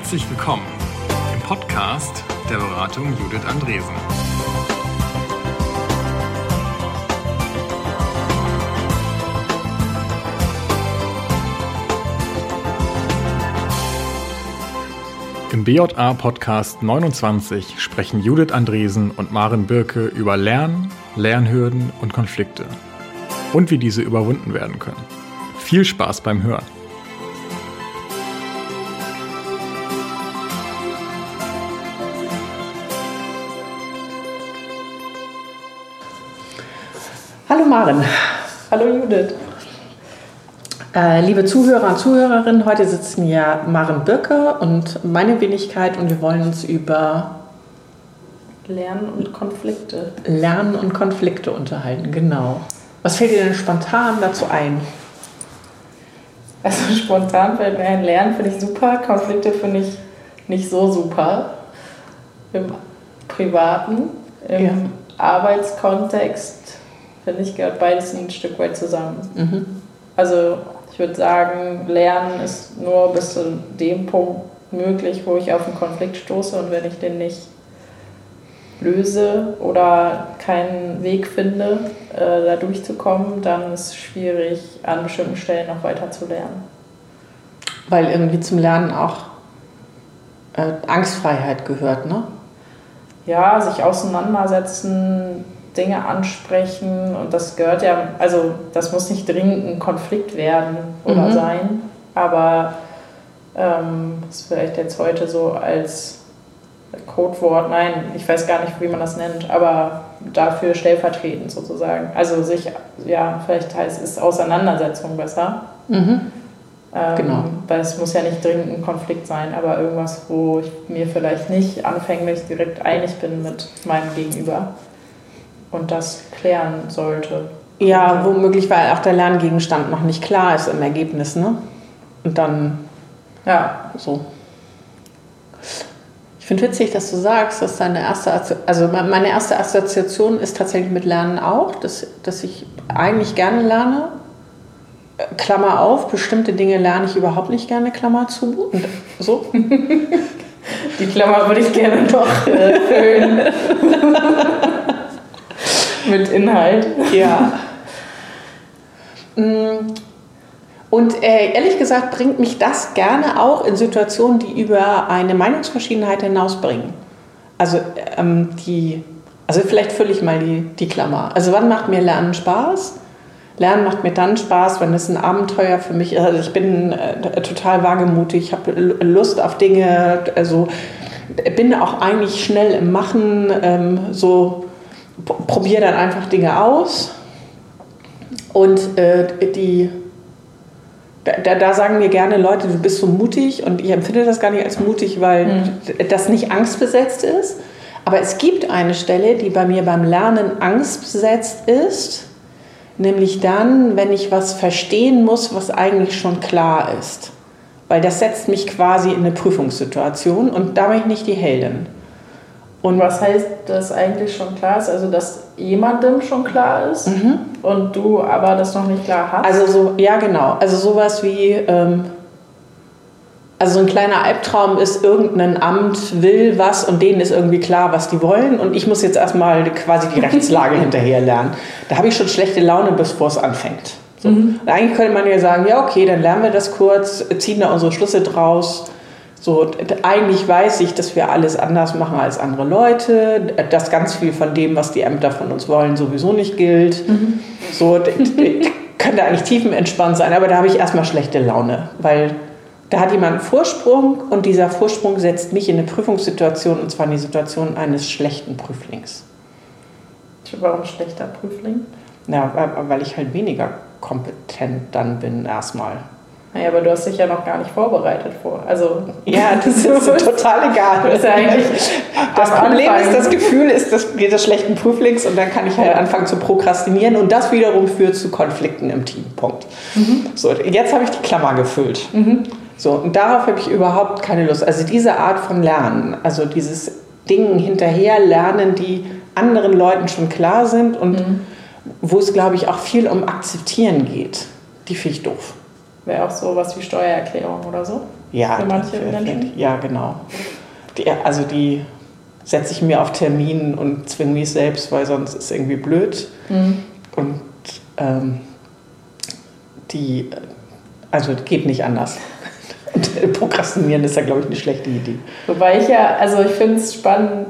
Herzlich willkommen im Podcast der Beratung Judith Andresen. Im BJA Podcast 29 sprechen Judith Andresen und Maren Birke über Lernen, Lernhürden und Konflikte und wie diese überwunden werden können. Viel Spaß beim Hören. Hallo Maren. Hallo Judith. Äh, liebe Zuhörer und Zuhörerinnen, heute sitzen ja Maren Birke und meine Wenigkeit und wir wollen uns über Lernen und Konflikte. Lernen und Konflikte unterhalten, genau. Was fällt dir denn spontan dazu ein? Also spontan fällt mir ein Lernen finde ich super, Konflikte finde ich nicht so super. Im Privaten, im ja. Arbeitskontext finde ich, gehört beides ein Stück weit zusammen. Mhm. Also ich würde sagen, Lernen ist nur bis zu dem Punkt möglich, wo ich auf einen Konflikt stoße und wenn ich den nicht löse oder keinen Weg finde, äh, da durchzukommen, dann ist es schwierig, an bestimmten Stellen noch weiter zu lernen. Weil irgendwie zum Lernen auch äh, Angstfreiheit gehört, ne? Ja, sich auseinandersetzen, Dinge ansprechen und das gehört ja, also das muss nicht dringend ein Konflikt werden oder mhm. sein, aber ähm, ist vielleicht jetzt heute so als Codewort, nein, ich weiß gar nicht, wie man das nennt, aber dafür stellvertretend sozusagen. Also sich, ja, vielleicht heißt es Auseinandersetzung besser. Mhm. Ähm, genau. Weil es muss ja nicht dringend ein Konflikt sein, aber irgendwas, wo ich mir vielleicht nicht anfänglich direkt einig bin mit meinem Gegenüber und das klären sollte. Ja, womöglich, weil auch der Lerngegenstand noch nicht klar ist im Ergebnis, ne? Und dann, ja, so. Ich finde witzig, dass du sagst, dass deine erste, also meine erste Assoziation ist tatsächlich mit Lernen auch, dass, dass ich eigentlich gerne lerne. Klammer auf, bestimmte Dinge lerne ich überhaupt nicht gerne, Klammer zu. Und so. Die Klammer würde ich gerne noch äh, füllen. mit Inhalt. Ja. Mm. Und äh, ehrlich gesagt bringt mich das gerne auch in Situationen, die über eine Meinungsverschiedenheit hinausbringen. Also ähm, die, also vielleicht fülle ich mal die, die Klammer. Also wann macht mir Lernen Spaß? Lernen macht mir dann Spaß, wenn es ein Abenteuer für mich ist. Also ich bin äh, total wagemutig, ich habe Lust auf Dinge, also bin auch eigentlich schnell im Machen, ähm, so probiere dann einfach Dinge aus und äh, die da, da, sagen mir gerne Leute, du bist so mutig und ich empfinde das gar nicht als mutig, weil mhm. das nicht angstbesetzt ist. Aber es gibt eine Stelle, die bei mir beim Lernen angstbesetzt ist, nämlich dann, wenn ich was verstehen muss, was eigentlich schon klar ist. Weil das setzt mich quasi in eine Prüfungssituation und da bin ich nicht die Heldin. Und was heißt das eigentlich schon klar ist? Also, dass jemandem schon klar ist mhm. und du aber das noch nicht klar hast? Also, so, ja, genau. Also, sowas wie, ähm, also so ein kleiner Albtraum ist, irgendein Amt will was und denen ist irgendwie klar, was die wollen und ich muss jetzt erstmal quasi die Rechtslage hinterher lernen. Da habe ich schon schlechte Laune, bevor es anfängt. So. Mhm. eigentlich könnte man ja sagen, ja, okay, dann lernen wir das kurz, ziehen da unsere Schlüsse draus so, eigentlich weiß ich, dass wir alles anders machen als andere Leute, dass ganz viel von dem, was die Ämter von uns wollen, sowieso nicht gilt. Mhm. So, könnte eigentlich tiefenentspannt sein, aber da habe ich erstmal schlechte Laune, weil da hat jemand einen Vorsprung und dieser Vorsprung setzt mich in eine Prüfungssituation und zwar in die Situation eines schlechten Prüflings. Warum schlechter Prüfling? Ja, weil ich halt weniger kompetent dann bin erstmal. Naja, aber du hast dich ja noch gar nicht vorbereitet vor. Also ja, das ist total egal. Das, ist ja eigentlich das Problem Anfang. ist, das Gefühl ist das, des schlechten Prüflings und dann kann ich halt ja. anfangen zu prokrastinieren und das wiederum führt zu Konflikten im Team. Punkt. Mhm. So, jetzt habe ich die Klammer gefüllt. Mhm. So, und darauf habe ich überhaupt keine Lust. Also diese Art von Lernen, also dieses Dingen hinterher lernen, die anderen Leuten schon klar sind und mhm. wo es, glaube ich, auch viel um Akzeptieren geht, die finde ich doof. Wäre auch so was wie Steuererklärung oder so? Ja, Für manche Menschen? Ja, genau. Die, also die setze ich mir auf Termin und zwinge mich selbst, weil sonst ist irgendwie blöd. Mhm. Und ähm, die, also geht nicht anders. Und Prokrastinieren ist ja, glaube ich, eine schlechte Idee. Wobei ich ja, also ich finde es spannend,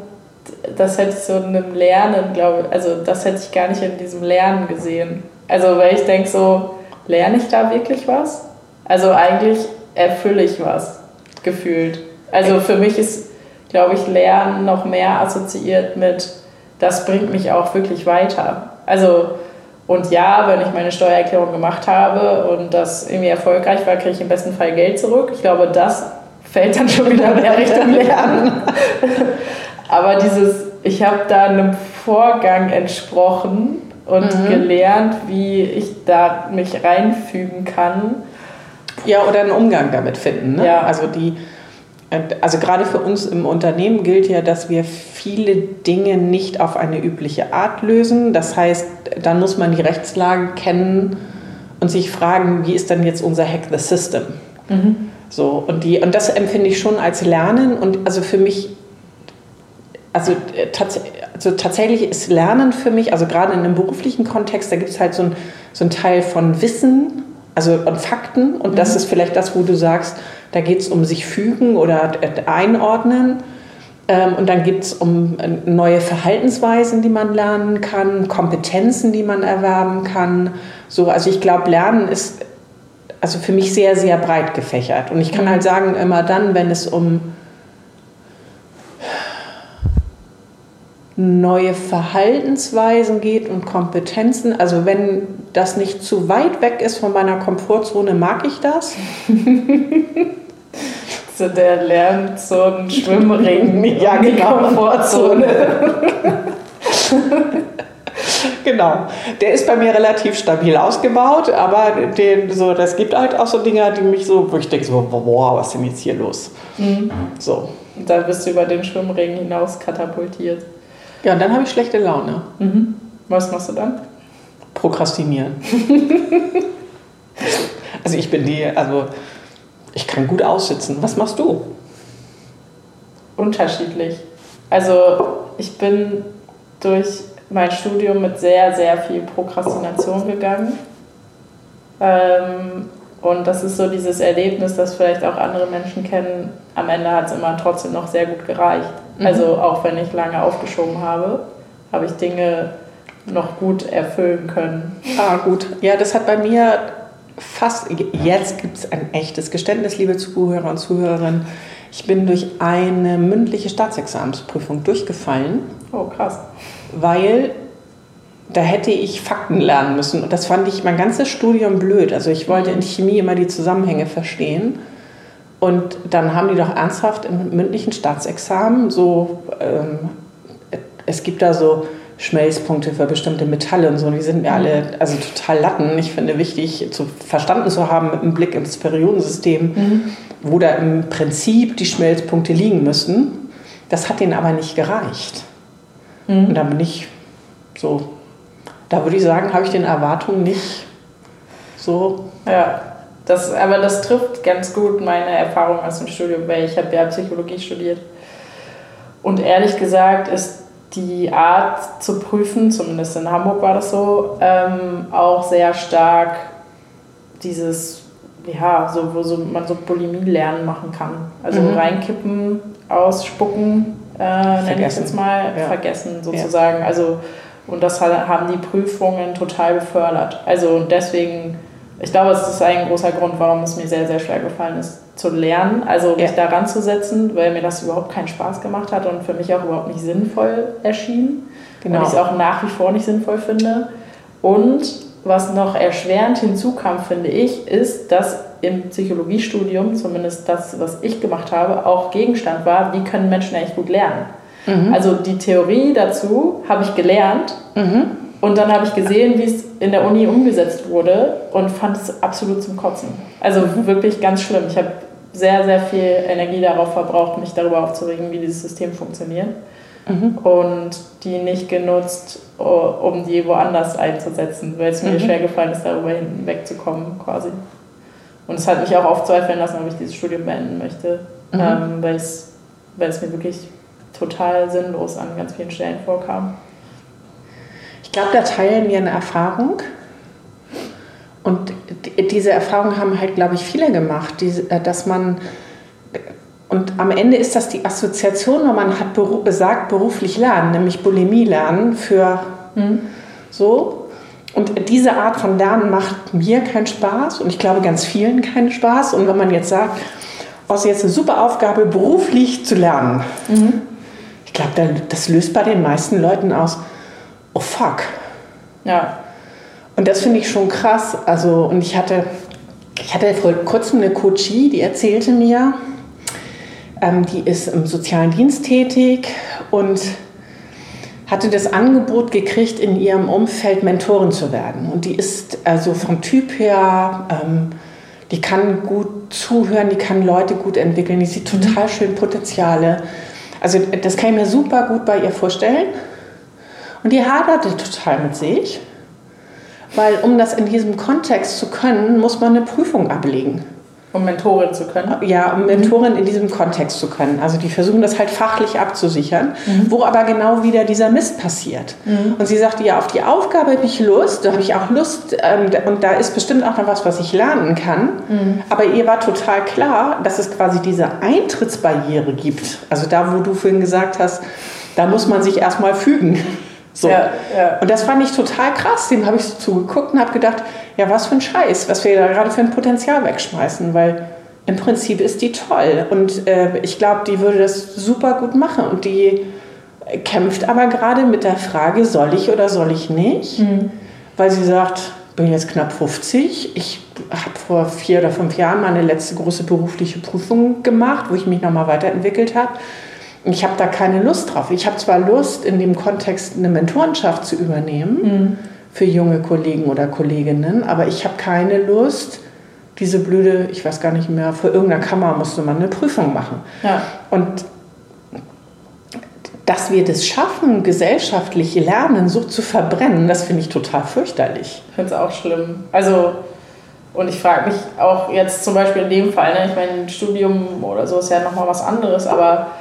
das hätte ich so in einem Lernen, glaube ich, also das hätte ich gar nicht in diesem Lernen gesehen. Also weil ich denke so, lerne ich da wirklich was? Also eigentlich erfülle ich was, gefühlt. Also für mich ist, glaube ich, Lernen noch mehr assoziiert mit, das bringt mich auch wirklich weiter. Also und ja, wenn ich meine Steuererklärung gemacht habe und das irgendwie erfolgreich war, kriege ich im besten Fall Geld zurück. Ich glaube, das fällt dann schon wieder mehr Richtung Lernen. Aber dieses, ich habe da einem Vorgang entsprochen und gelernt, wie ich da mich reinfügen kann. Ja, oder einen Umgang damit finden. Ne? Ja. Also die, also gerade für uns im Unternehmen gilt ja, dass wir viele Dinge nicht auf eine übliche Art lösen. Das heißt, dann muss man die Rechtslage kennen und sich fragen, wie ist denn jetzt unser Hack the System? So, und, die, und das empfinde ich schon als Lernen und also für mich also, äh, tats also tatsächlich ist Lernen für mich, also gerade in einem beruflichen Kontext, da gibt es halt so ein, so ein Teil von Wissen, also und Fakten. Und das ist vielleicht das, wo du sagst, da geht es um sich fügen oder äh, einordnen. Ähm, und dann geht es um äh, neue Verhaltensweisen, die man lernen kann, Kompetenzen, die man erwerben kann. So, also ich glaube, Lernen ist also für mich sehr, sehr breit gefächert. Und ich kann halt sagen, immer dann, wenn es um neue Verhaltensweisen geht und Kompetenzen. Also wenn das nicht zu weit weg ist von meiner Komfortzone, mag ich das. So der lernt so einen Schwimmring. Ja, die genau. Komfortzone. Genau. Der ist bei mir relativ stabil ausgebaut, aber den, so, das gibt halt auch so Dinge, die mich so, wo ich denke so, boah, was ist denn jetzt hier los? So. Und dann bist du über den Schwimmring hinaus katapultiert. Ja, und dann habe ich schlechte Laune. Was machst du dann? Prokrastinieren. also ich bin die, also ich kann gut aussitzen. Was machst du? Unterschiedlich. Also ich bin durch mein Studium mit sehr, sehr viel Prokrastination gegangen. Ähm, und das ist so dieses Erlebnis, das vielleicht auch andere Menschen kennen. Am Ende hat es immer trotzdem noch sehr gut gereicht. Also auch wenn ich lange aufgeschoben habe, habe ich Dinge noch gut erfüllen können. Ah, gut. Ja, das hat bei mir fast, jetzt gibt es ein echtes Geständnis, liebe Zuhörer und Zuhörerinnen. Ich bin durch eine mündliche Staatsexamensprüfung durchgefallen, Oh, krass. weil da hätte ich Fakten lernen müssen. Und das fand ich mein ganzes Studium blöd. Also ich wollte in Chemie immer die Zusammenhänge verstehen. Und dann haben die doch ernsthaft im mündlichen Staatsexamen so, ähm, es gibt da so Schmelzpunkte für bestimmte Metalle und so, die sind mir alle also total Latten. Ich finde wichtig, zu, verstanden zu haben mit einem Blick ins Periodensystem, wo da im Prinzip die Schmelzpunkte liegen müssen. Das hat denen aber nicht gereicht. Und da bin ich so, da würde ich sagen, habe ich den Erwartungen nicht so Ja, das, aber das trifft ganz gut meine Erfahrung aus dem Studium, weil ich habe ja Psychologie studiert. Und ehrlich gesagt ist die Art zu prüfen, zumindest in Hamburg war das so, ähm, auch sehr stark dieses, ja, so, wo so, man so Bulimie-Lernen machen kann. Also Mhm. reinkippen, ausspucken, äh, nenne ich jetzt mal, Ja. vergessen sozusagen. Also, und das haben die Prüfungen total befördert. Also und deswegen, ich glaube, es ist ein großer Grund, warum es mir sehr, sehr schwer gefallen ist, zu lernen, also mich Ja. daran zu setzen, weil mir das überhaupt keinen Spaß gemacht hat und für mich auch überhaupt nicht sinnvoll erschien. Genau. Und ich es auch nach wie vor nicht sinnvoll finde. Und was noch erschwerend hinzukam, finde ich, ist, dass im Psychologiestudium, zumindest das, was ich gemacht habe, auch Gegenstand war, wie können Menschen eigentlich gut lernen. Also die Theorie dazu habe ich gelernt und dann habe ich gesehen, wie es in der Uni umgesetzt wurde und fand es absolut zum Kotzen. Also wirklich ganz schlimm. Ich habe sehr, sehr viel Energie darauf verbraucht, mich darüber aufzuregen, wie dieses System funktioniert. Und die nicht genutzt, um die woanders einzusetzen, weil es mir schwer gefallen ist, darüber hinwegzukommen quasi. Und es hat mich auch aufzweifeln lassen, ob ich dieses Studium beenden möchte, Mhm. ähm, weil es mir wirklich total sinnlos an ganz vielen Stellen vorkam. Ich glaube, da teilen wir eine Erfahrung. Und die- diese Erfahrung haben halt, glaube ich, viele gemacht, äh, dass man, und am Ende ist das die Assoziation, wenn man hat beru sagt, beruflich lernen, nämlich Bulimie lernen für so. Und diese Art von Lernen macht mir keinen Spaß und ich glaube ganz vielen keinen Spaß. Und wenn man jetzt sagt, oh, ist jetzt eine super Aufgabe, beruflich zu lernen, ich glaube, das löst bei den meisten Leuten aus, oh fuck. Ja, Und das finde ich schon krass. Also, und ich hatte, ich hatte vor kurzem eine Coachie, die erzählte mir, ähm, die ist im sozialen Dienst tätig und hatte das Angebot gekriegt, in ihrem Umfeld Mentorin zu werden. Und die ist also vom Typ her, ähm, die kann gut zuhören, die kann Leute gut entwickeln, die sieht total schön Potenziale. Also das kann ich mir super gut bei ihr vorstellen. Und die haderte total mit sich. Weil um das in diesem Kontext zu können, muss man eine Prüfung ablegen. um Mentorin zu können. Ja, um Mentorin in diesem Kontext zu können. Also die versuchen das halt fachlich abzusichern, Mhm. wo aber genau wieder dieser Mist passiert. Und sie sagte, ja, auf die Aufgabe habe ich Lust, da habe ich auch Lust ähm, und da ist bestimmt auch noch was, was ich lernen kann. Mhm. Aber ihr war total klar, dass es quasi diese Eintrittsbarriere gibt. Also da, wo du vorhin gesagt hast, da muss man sich erstmal fügen. So. Ja, ja. Und das fand ich total krass. Dem habe ich so zugeguckt und habe gedacht, ja, was für ein Scheiß, was wir da gerade für ein Potenzial wegschmeißen, weil im Prinzip ist die toll. Und äh, ich glaube, die würde das super gut machen. Und die kämpft aber gerade mit der Frage, soll ich oder soll ich nicht? Weil sie sagt, bin jetzt knapp 50. Ich habe vor vier oder fünf Jahren meine letzte große berufliche Prüfung gemacht, wo ich mich nochmal weiterentwickelt habe. Ich habe da keine Lust drauf. Ich habe zwar Lust, in dem Kontext eine Mentorenschaft zu übernehmen für junge Kollegen oder Kolleginnen, aber ich habe keine Lust, diese blöde, ich weiß gar nicht mehr, vor irgendeiner Kammer musste man eine Prüfung machen. Ja. Und dass wir das schaffen, gesellschaftlich Lernen so zu verbrennen, das finde ich total fürchterlich. Ich finde es auch schlimm. Also, und ich frage mich auch jetzt zum Beispiel in dem Fall, ne, ich meine, ein Studium oder so ist ja nochmal was anderes, aber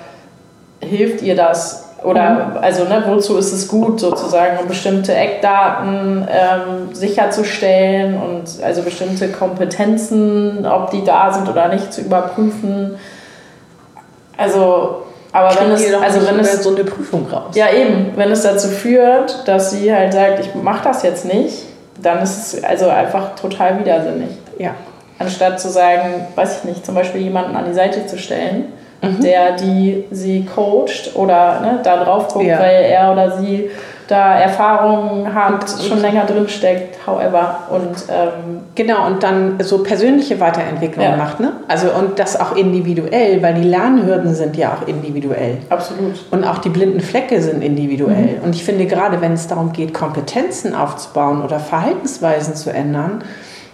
hilft ihr das? Oder, also, ne, wozu ist es gut, sozusagen, um bestimmte Eckdaten ähm, sicherzustellen und also bestimmte Kompetenzen, ob die da sind oder nicht, zu überprüfen? Also, aber wenn es, also wenn es so eine Prüfung raus. ja, eben. Wenn es dazu führt, dass sie halt sagt, ich mache das jetzt nicht, dann ist es also einfach total widersinnig. ja. Anstatt zu sagen, weiß ich nicht, zum Beispiel jemanden an die Seite zu stellen, Mhm. der die sie coacht oder ne, da drauf guckt, Ja. weil er oder sie da Erfahrungen hat, schon länger drin steckt, however. Und ähm, Genau, und dann so persönliche Weiterentwicklung Ja. macht, ne? Also und das auch individuell, weil die Lernhürden sind ja auch individuell. absolut. Und auch die blinden Flecke sind individuell. Und ich finde, gerade wenn es darum geht, Kompetenzen aufzubauen oder Verhaltensweisen zu ändern,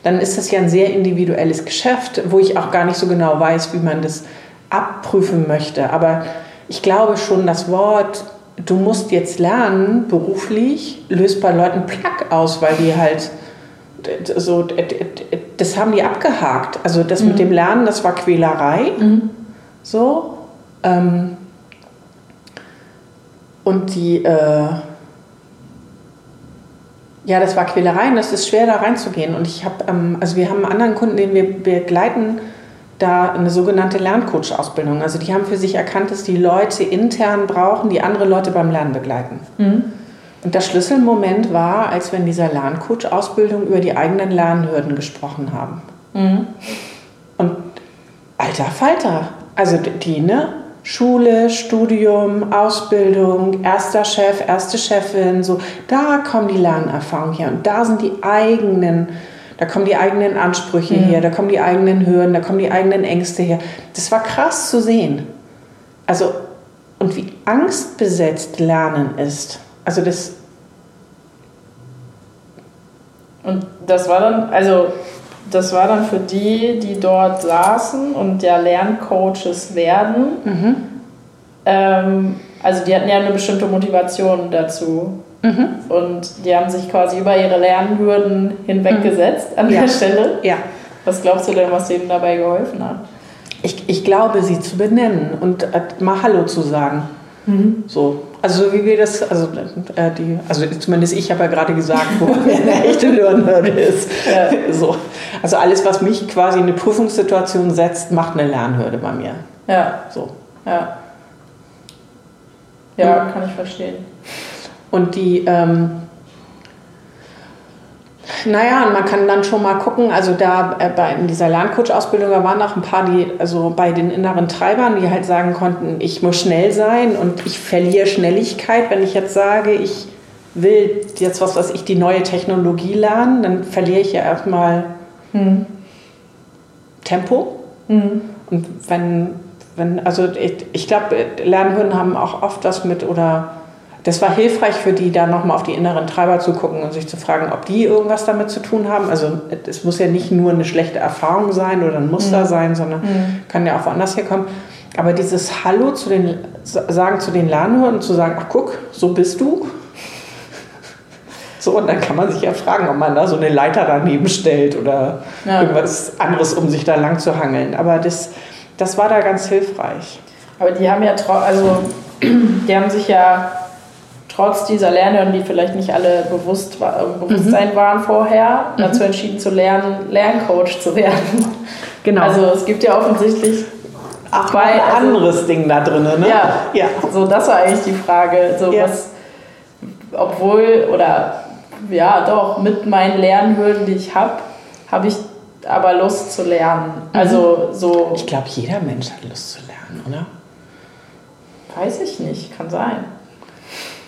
dann ist das ja ein sehr individuelles Geschäft, wo ich auch gar nicht so genau weiß, wie man das abprüfen möchte. Aber ich glaube schon, das Wort, du musst jetzt lernen, beruflich, löst bei Leuten Plack aus, weil die halt so, das haben die abgehakt. Also das mit dem Lernen, das war Quälerei. So. Ähm, und die, äh, ja, das war Quälerei und das ist schwer da reinzugehen. Und ich habe, ähm, also wir haben einen anderen Kunden, den wir begleiten, da eine sogenannte Lerncoach-Ausbildung. Also die haben für sich erkannt, dass die Leute intern brauchen, die andere Leute beim Lernen begleiten. Und der Schlüsselmoment war, als wir in dieser Lerncoach-Ausbildung über die eigenen Lernhürden gesprochen haben. Und alter Falter, also die, ne? Schule, Studium, Ausbildung, erster Chef, erste Chefin, so, da kommen die Lernerfahrungen her und da sind die eigenen, da kommen die eigenen Ansprüche her, da kommen die eigenen Hürden, da kommen die eigenen Ängste her. Das war krass zu sehen. Also, und wie angstbesetzt Lernen ist. Also das, Und das war dann, also das war dann für die, die dort saßen und ja Lerncoaches werden. Ähm, also die hatten ja eine bestimmte Motivation dazu. Und die haben sich quasi über ihre Lernhürden hinweggesetzt an Ja. der Stelle. ja. Was glaubst du denn, was denen dabei geholfen hat? Ich, ich glaube, sie zu benennen und äh, mal Hallo zu sagen. Mhm. So. Also wie wir das, also, äh, die, also zumindest ich habe ja gerade gesagt, wo eine echte Lernhürde ist. Ja. So. Also alles, was mich quasi in eine Prüfungssituation setzt, macht eine Lernhürde bei mir. Ja. So. Ja. Ja, kann ich verstehen. Und die, ähm, naja, und man kann dann schon mal gucken, also da äh, bei, in dieser Lerncoach-Ausbildung, da waren auch ein paar, die, also bei den inneren Treibern, die halt sagen konnten, ich muss schnell sein und ich verliere Schnelligkeit. Wenn ich jetzt sage, ich will jetzt was, was ich die neue Technologie lernen, dann verliere ich ja erstmal hm. Tempo. Hm. Und wenn, wenn, also ich, ich glaube, Lernhürden haben auch oft was mit oder das war hilfreich für die, da nochmal auf die inneren Treiber zu gucken und sich zu fragen, ob die irgendwas damit zu tun haben. Also es muss ja nicht nur eine schlechte Erfahrung sein oder ein Muster mhm. sein, sondern mhm. kann ja auch woanders herkommen. Aber dieses Hallo zu den, sagen zu den Lernhürden, zu sagen, ach guck, so bist du. So, und dann kann man sich ja fragen, ob man da so eine Leiter daneben stellt oder ja. irgendwas anderes, um sich da lang zu hangeln. Aber das, das war da ganz hilfreich. Aber die haben ja, also die haben sich ja trotz dieser Lernhürden, die vielleicht nicht alle bewusst, äh, Bewusstsein mhm. waren vorher, mhm. dazu entschieden zu lernen, Lerncoach zu werden. Genau. Also es gibt ja offensichtlich Ach, bei, ein also, anderes Ding da drin, ne? Ja, ja. So, das war eigentlich die Frage. So, ja. was, obwohl, oder ja, doch, mit meinen Lernhürden, die ich habe, habe ich aber Lust zu lernen. Mhm. Also so. Ich glaube, jeder Mensch hat Lust zu lernen, oder? Weiß ich nicht, kann sein.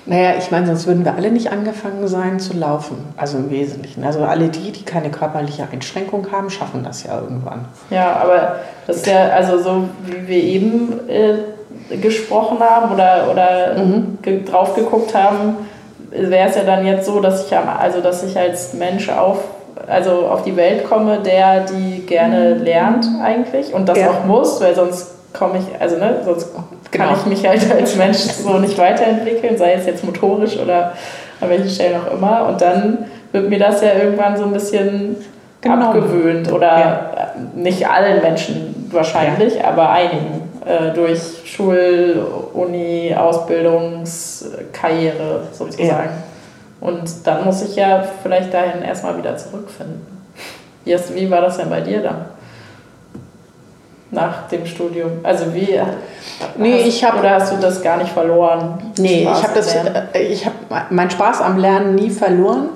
Naja, ich meine, sonst würden wir alle nicht angefangen sein zu laufen. Also im Wesentlichen. Also alle die, die keine körperliche Einschränkung haben, schaffen das ja irgendwann. Ja, aber das ist ja, also so wie wir eben äh, gesprochen haben oder, oder mhm. ge drauf geguckt haben, wäre es ja dann jetzt so, dass ich, also, dass ich als Mensch auf, also auf die Welt komme, der die gerne mhm. lernt eigentlich und das ja. auch muss, weil sonst komme ich, also ne, sonst kann genau. ich mich halt als Mensch so nicht weiterentwickeln, sei es jetzt motorisch oder an welchen Stellen auch immer. Und dann wird mir das ja irgendwann so ein bisschen genau. abgewöhnt oder ja. nicht allen Menschen wahrscheinlich, ja. aber einigen äh, durch Schul-, Uni-, Ausbildungskarriere sozusagen. Ja. Und dann muss ich ja vielleicht dahin erstmal wieder zurückfinden. Wie war das denn bei dir dann? Nach dem Studium? Also wie nee, hast, ich hab, oder hast du das gar nicht verloren? Nee, Spaß ich habe das äh, ich habe meinen Spaß am Lernen nie verloren.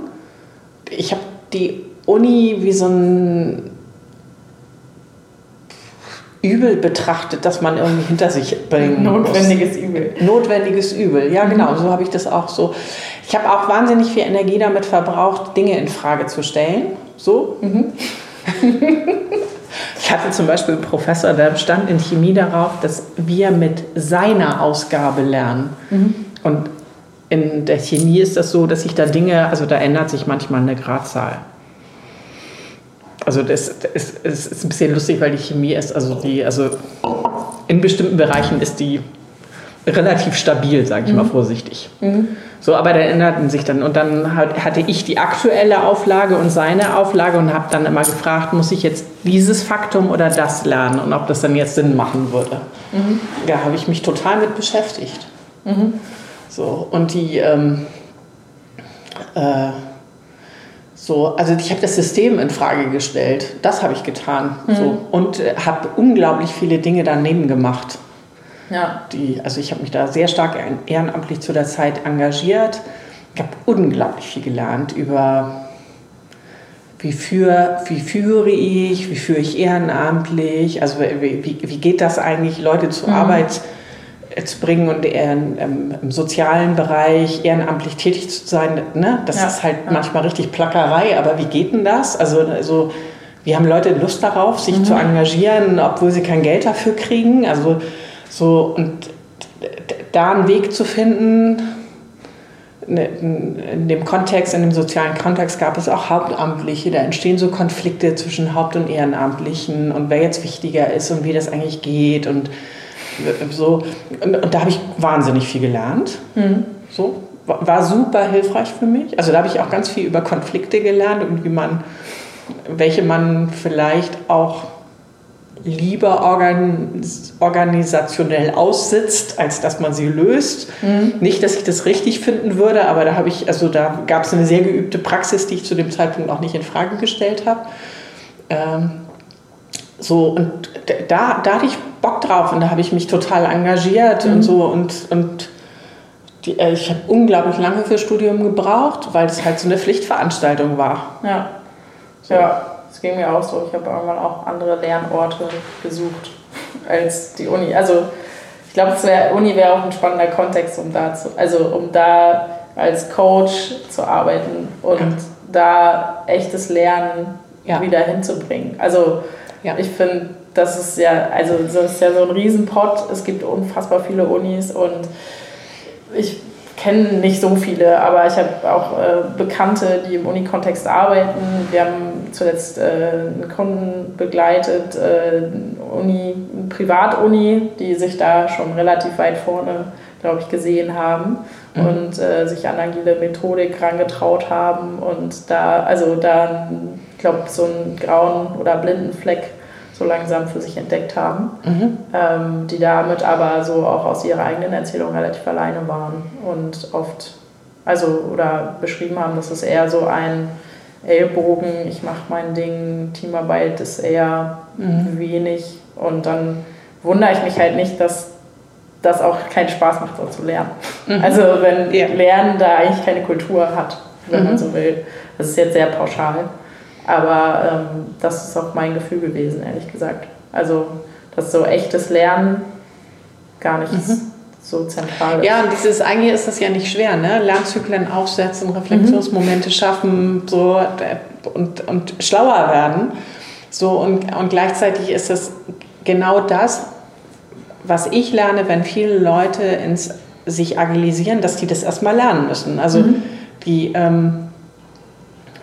Ich habe die Uni wie so ein Übel betrachtet, das man irgendwie hinter sich bringen Notwendiges muss. Übel. Notwendiges Übel, ja genau, mhm. so habe ich das auch so. Ich habe auch wahnsinnig viel Energie damit verbraucht, Dinge in Frage zu stellen. So. Mhm. Ich hatte zum Beispiel einen Professor, der stand in Chemie darauf, dass wir mit seiner Ausgabe lernen. Mhm. Und in der Chemie ist das so, dass sich da Dinge, also da ändert sich manchmal eine Gradzahl. Also das, ist, das ist ein bisschen lustig, weil die Chemie ist, also die, also in bestimmten Bereichen ist die relativ stabil, sage ich mhm. mal vorsichtig. Mhm. So, aber da änderten sich dann. Und dann hatte ich die aktuelle Auflage und seine Auflage und habe dann immer gefragt, muss ich jetzt dieses Faktum oder das lernen und ob das dann jetzt Sinn machen würde. Mhm. Ja, habe ich mich total mit beschäftigt. Mhm. So, und die, ähm, äh, so, also ich habe das System in Frage gestellt. Das habe ich getan. Mhm. So, und äh, habe unglaublich viele Dinge daneben gemacht. Ja. Die, also ich habe mich da sehr stark ehrenamtlich zu der Zeit engagiert. Ich habe unglaublich viel gelernt über wie, für, wie führe ich, wie führe ich ehrenamtlich, also wie, wie, wie geht das eigentlich, Leute zur mhm. Arbeit zu bringen und ehren, ähm, im sozialen Bereich ehrenamtlich tätig zu sein. Ne? Das ja. ist halt ja. manchmal richtig Plackerei, aber wie geht denn das? Also, also wie haben Leute Lust darauf, sich mhm. zu engagieren, obwohl sie kein Geld dafür kriegen? Also so, und da einen Weg zu finden, in dem Kontext, in dem sozialen Kontext gab es auch Hauptamtliche, da entstehen so Konflikte zwischen Haupt- und Ehrenamtlichen und wer jetzt wichtiger ist und wie das eigentlich geht und so. Und, und da habe ich wahnsinnig viel gelernt. Mhm. So, war super hilfreich für mich. Also da habe ich auch ganz viel über Konflikte gelernt und wie man welche man vielleicht auch lieber organ organisationell aussitzt, als dass man sie löst. Mhm. Nicht, dass ich das richtig finden würde, aber da habe ich, also da gab es eine sehr geübte Praxis, die ich zu dem Zeitpunkt auch nicht in Frage gestellt habe. Ähm, so, und da, da hatte ich Bock drauf und da habe ich mich total engagiert mhm. und so und, und die, äh, ich habe unglaublich lange für Studium gebraucht, weil es halt so eine Pflichtveranstaltung war. Ja. So. Ja. Das ging mir auch so. Ich habe irgendwann auch andere Lernorte gesucht als die Uni. Also ich glaube, wär, Uni wäre auch ein spannender Kontext, um da zu, also um da als Coach zu arbeiten und ja. da echtes Lernen ja. wieder hinzubringen. Also ja. ich finde, das ist ja, also das ist ja so ein Riesenpott. Es gibt unfassbar viele Unis und ich kenne nicht so viele, aber ich habe auch äh, Bekannte, die im Uni-Kontext arbeiten. Wir haben zuletzt äh, einen Kunden begleitet, äh, Uni, Privatuni, die sich da schon relativ weit vorne, glaube ich, gesehen haben mhm. und äh, sich an agile Methodik rangetraut haben und da, also da, ich glaube, so einen grauen oder blinden Fleck so langsam für sich entdeckt haben, mhm. ähm, die damit aber so auch aus ihrer eigenen Erzählung relativ alleine waren und oft, also oder beschrieben haben, dass es eher so ein Ellbogen, ich mache mein Ding, Teamarbeit ist eher mhm. wenig und dann wundere ich mich halt nicht, dass das auch keinen Spaß macht, so zu lernen. Mhm. Also wenn ja. Lernen da eigentlich keine Kultur hat, wenn man mhm. so will. Das ist jetzt sehr pauschal. Aber ähm, das ist auch mein Gefühl gewesen, ehrlich gesagt. Also, dass so echtes Lernen gar nicht mhm. so zentral ist. Ja, und dieses, eigentlich ist das ja nicht schwer, ne? Lernzyklen aufsetzen, Reflexionsmomente mhm. schaffen so, und, und schlauer werden. So, und, und gleichzeitig ist das genau das, was ich lerne, wenn viele Leute ins, sich agilisieren, dass die das erstmal lernen müssen. Also mhm. die ähm,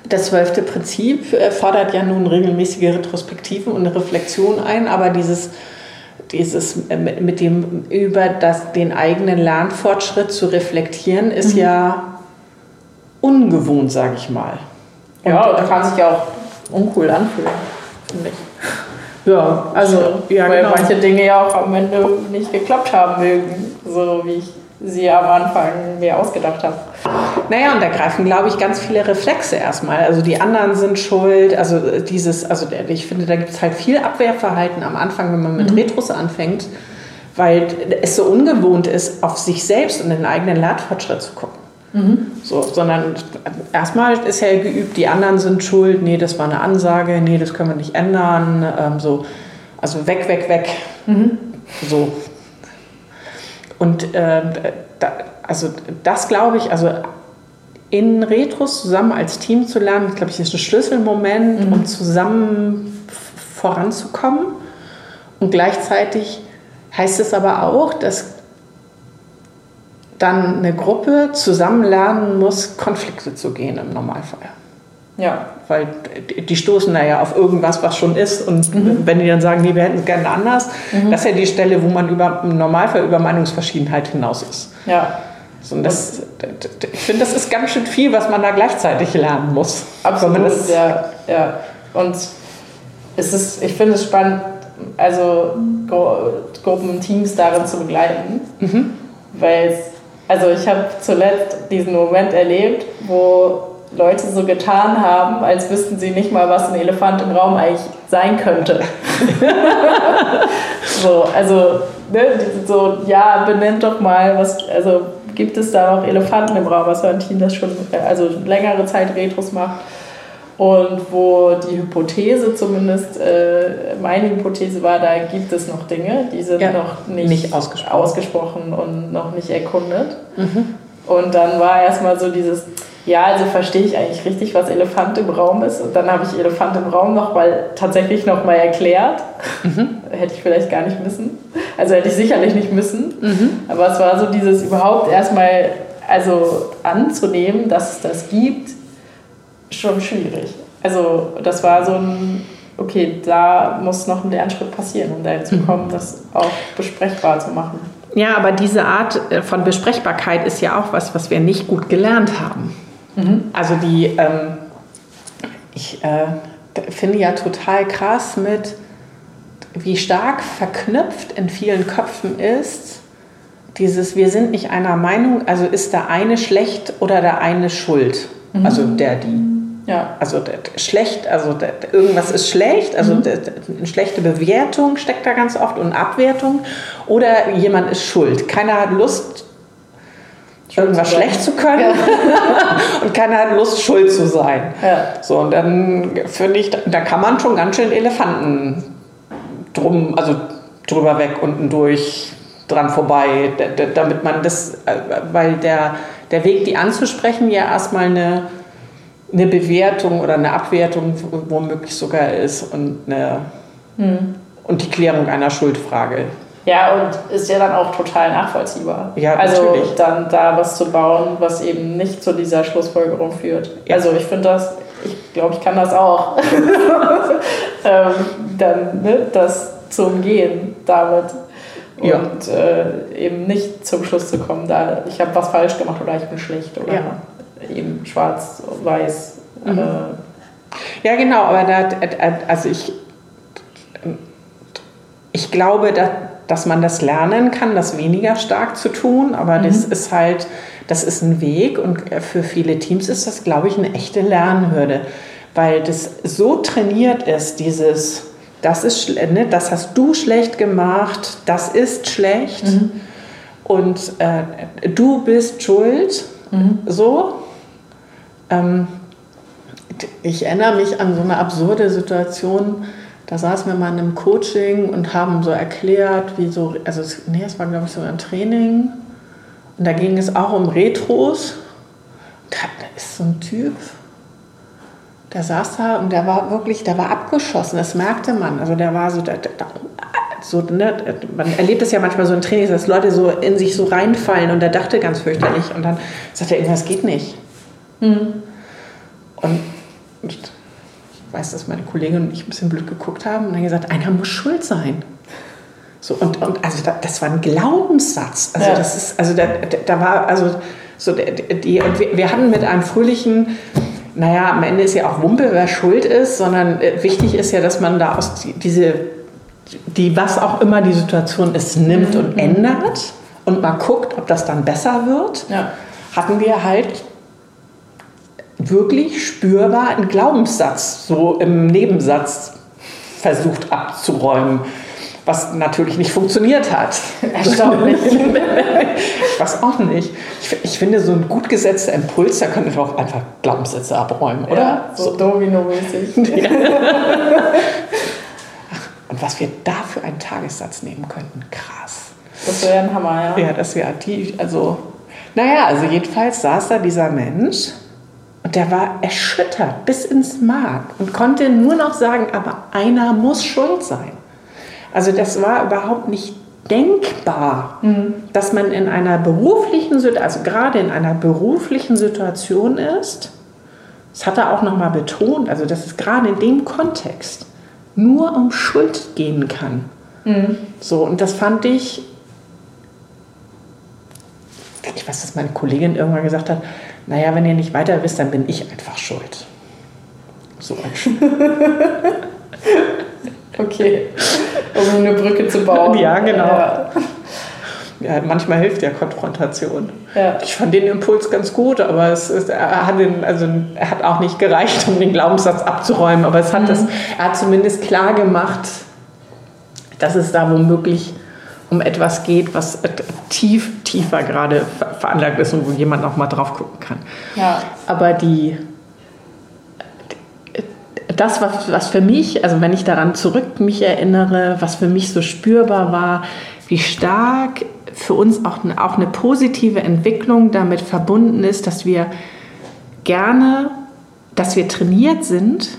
das zwölfte Prinzip äh, fordert ja nun regelmäßige Retrospektiven und eine Reflexion ein, aber dieses, dieses äh, mit dem über das, den eigenen Lernfortschritt zu reflektieren, ist mhm. ja ungewohnt, sage ich mal. Und ja, da kann sich ja auch uncool anfühlen, finde ich. Ja, also ja, weil genau. manche Dinge ja auch am Ende nicht geklappt haben mögen, so wie ich sie am Anfang mir ausgedacht habe. Naja, und da greifen, glaube ich, ganz viele Reflexe erstmal. Also die anderen sind schuld. Also dieses, also ich finde, da gibt es halt viel Abwehrverhalten am Anfang, wenn man mit mhm. Retros anfängt, weil es so ungewohnt ist, auf sich selbst und den eigenen Lernfortschritt zu gucken. Mhm. So, sondern erstmal ist ja geübt, die anderen sind schuld, nee, das war eine Ansage, nee, das können wir nicht ändern. Ähm, so, also weg, weg, weg. Mhm. So, und äh, da, also das glaube ich, also in Retros zusammen als Team zu lernen, glaube ich, ist ein Schlüsselmoment, mhm. um zusammen voranzukommen. Und gleichzeitig heißt es aber auch, dass dann eine Gruppe zusammen lernen muss, Konflikte zu gehen im Normalfall. Ja. Weil die stoßen da ja auf irgendwas, was schon ist. Und mhm. wenn die dann sagen, nee, wir hätten es gerne anders, mhm. das ist ja die Stelle, wo man über, im Normalfall über Meinungsverschiedenheit hinaus ist. Ja. So, und das, ich finde, das ist ganz schön viel, was man da gleichzeitig lernen muss. Absolut, das ja, ja. Und es ist, ich finde es spannend, also Gruppen, Teams darin zu begleiten. Mhm. Weil also ich habe zuletzt diesen Moment erlebt, wo Leute so getan haben, als wüssten sie nicht mal, was ein Elefant im Raum eigentlich sein könnte. so, also, ne, so, ja, benennt doch mal, was, also gibt es da noch Elefanten im Raum, was ein Team das schon, also längere Zeit Retros macht. Und wo die Hypothese zumindest, äh, meine Hypothese war, da gibt es noch Dinge, die sind ja, noch nicht, nicht ausgesprochen. ausgesprochen. und noch nicht erkundet. Mhm. Und dann war erstmal so dieses, ja, also verstehe ich eigentlich richtig, was Elefant im Raum ist. Und dann habe ich Elefant im Raum noch mal tatsächlich noch mal erklärt. Mhm. Hätte ich vielleicht gar nicht müssen. Also hätte ich sicherlich nicht müssen. Mhm. Aber es war so dieses überhaupt erstmal also anzunehmen, dass es das gibt, schon schwierig. Also das war so ein, okay, da muss noch ein Lernschritt passieren, um dahin zu mhm. kommen, das auch besprechbar zu machen. Ja, aber diese Art äh, von Besprechbarkeit ist ja auch was, was wir nicht gut gelernt haben. Mhm. Also die, ähm, ich, äh, finde ja total krass mit, wie stark verknüpft in vielen Köpfen ist, dieses Wir sind nicht einer Meinung, also ist der eine schlecht oder der eine schuld. Mhm. Also der, die. Ja. Also der, der, schlecht, also der, irgendwas ist schlecht, also mhm. eine schlechte Bewertung steckt da ganz oft und Abwertung. Oder jemand ist schuld. Keiner hat Lust, irgendwas schlecht zu können ja. und keiner hat Lust, schuld zu sein. Ja. So, und dann finde ich, da kann man schon ganz schön Elefanten drum, also drüber weg, unten durch, dran vorbei, damit man das, äh, weil der, der Weg, die anzusprechen, ja erstmal eine, eine Bewertung oder eine Abwertung womöglich sogar ist und, eine, hm. und die Klärung einer Schuldfrage. Ja, und ist ja dann auch total nachvollziehbar. Ja, also natürlich. dann da was zu bauen, was eben nicht zu dieser Schlussfolgerung führt. Ja. Also ich finde das, ich glaube, ich kann das auch. ähm, dann ne, das zu umgehen damit und ja. äh, eben nicht zum Schluss zu kommen, da ich habe was falsch gemacht oder ich bin schlecht oder ja. eben schwarz, weiß. Mhm. Äh, ja, genau, aber da, also ich, ich glaube, dass dass man das lernen kann, das weniger stark zu tun, aber mhm. das ist halt, das ist ein Weg und für viele Teams ist das, glaube ich, eine echte Lernhürde, weil das so trainiert ist, dieses, das ist, ne, das hast du schlecht gemacht, das ist schlecht mhm. und äh, du bist schuld, mhm. so. Ähm, ich erinnere mich an so eine absurde Situation, da saßen wir mal in einem Coaching und haben so erklärt, wie so, also nee, es war glaube ich so ein Training und da ging es auch um Retros. Da ist so ein Typ, der saß da und der war wirklich, der war abgeschossen, das merkte man. Also der war so, der, der, so ne, man erlebt es ja manchmal so in Trainings, dass Leute so in sich so reinfallen und der dachte ganz fürchterlich und dann sagt er, irgendwas geht nicht. Mhm. Und, und weiß, dass meine Kollegin und ich ein bisschen blöd geguckt haben und dann gesagt, einer muss schuld sein. So, und, und also das war ein Glaubenssatz. Also ja. das ist, also da, da war, also so die, und wir, wir hatten mit einem fröhlichen, naja, am Ende ist ja auch Wumpe, wer schuld ist, sondern äh, wichtig ist ja, dass man da aus die, diese, die, was auch immer die Situation ist, nimmt mhm. und ändert und mal guckt, ob das dann besser wird. Ja. Hatten wir halt wirklich spürbar einen Glaubenssatz so im Nebensatz versucht abzuräumen, was natürlich nicht funktioniert hat. Erstaunlich. ich weiß auch nicht. Ich, ich, finde, so ein gut gesetzter Impuls, da könnte ich auch einfach Glaubenssätze abräumen, oder? Ja, so, so. Domino-mäßig. Ja. Und was wir da für einen Tagessatz nehmen könnten, krass. Das wäre ein Hammer, ja. Ja, das wäre die, also, naja, also jedenfalls saß da dieser Mensch und der war erschüttert bis ins Mark und konnte nur noch sagen, aber einer muss schuld sein. Also das war überhaupt nicht denkbar, mhm. dass man in einer beruflichen, also gerade in einer beruflichen Situation ist. Das hat er auch nochmal betont, also dass es gerade in dem Kontext nur um Schuld gehen kann. Mhm. So, und das fand ich, ich weiß, dass meine Kollegin irgendwann gesagt hat, naja, wenn ihr nicht weiter wisst, dann bin ich einfach schuld. So ein Okay, um eine Brücke zu bauen. Ja, genau. Ja. Ja, manchmal hilft ja Konfrontation. Ja. Ich fand den Impuls ganz gut, aber es ist, er, hat den, also, er hat auch nicht gereicht, um den Glaubenssatz abzuräumen. Aber es hat mhm. das, er hat zumindest klar gemacht, dass es da womöglich um etwas geht, was tief, tiefer gerade veranlagt ist und wo jemand noch mal drauf gucken kann. Ja. Aber die, das, was, was für mich, also wenn ich daran zurück mich erinnere, was für mich so spürbar war, wie stark für uns auch, auch eine positive Entwicklung damit verbunden ist, dass wir gerne, dass wir trainiert sind,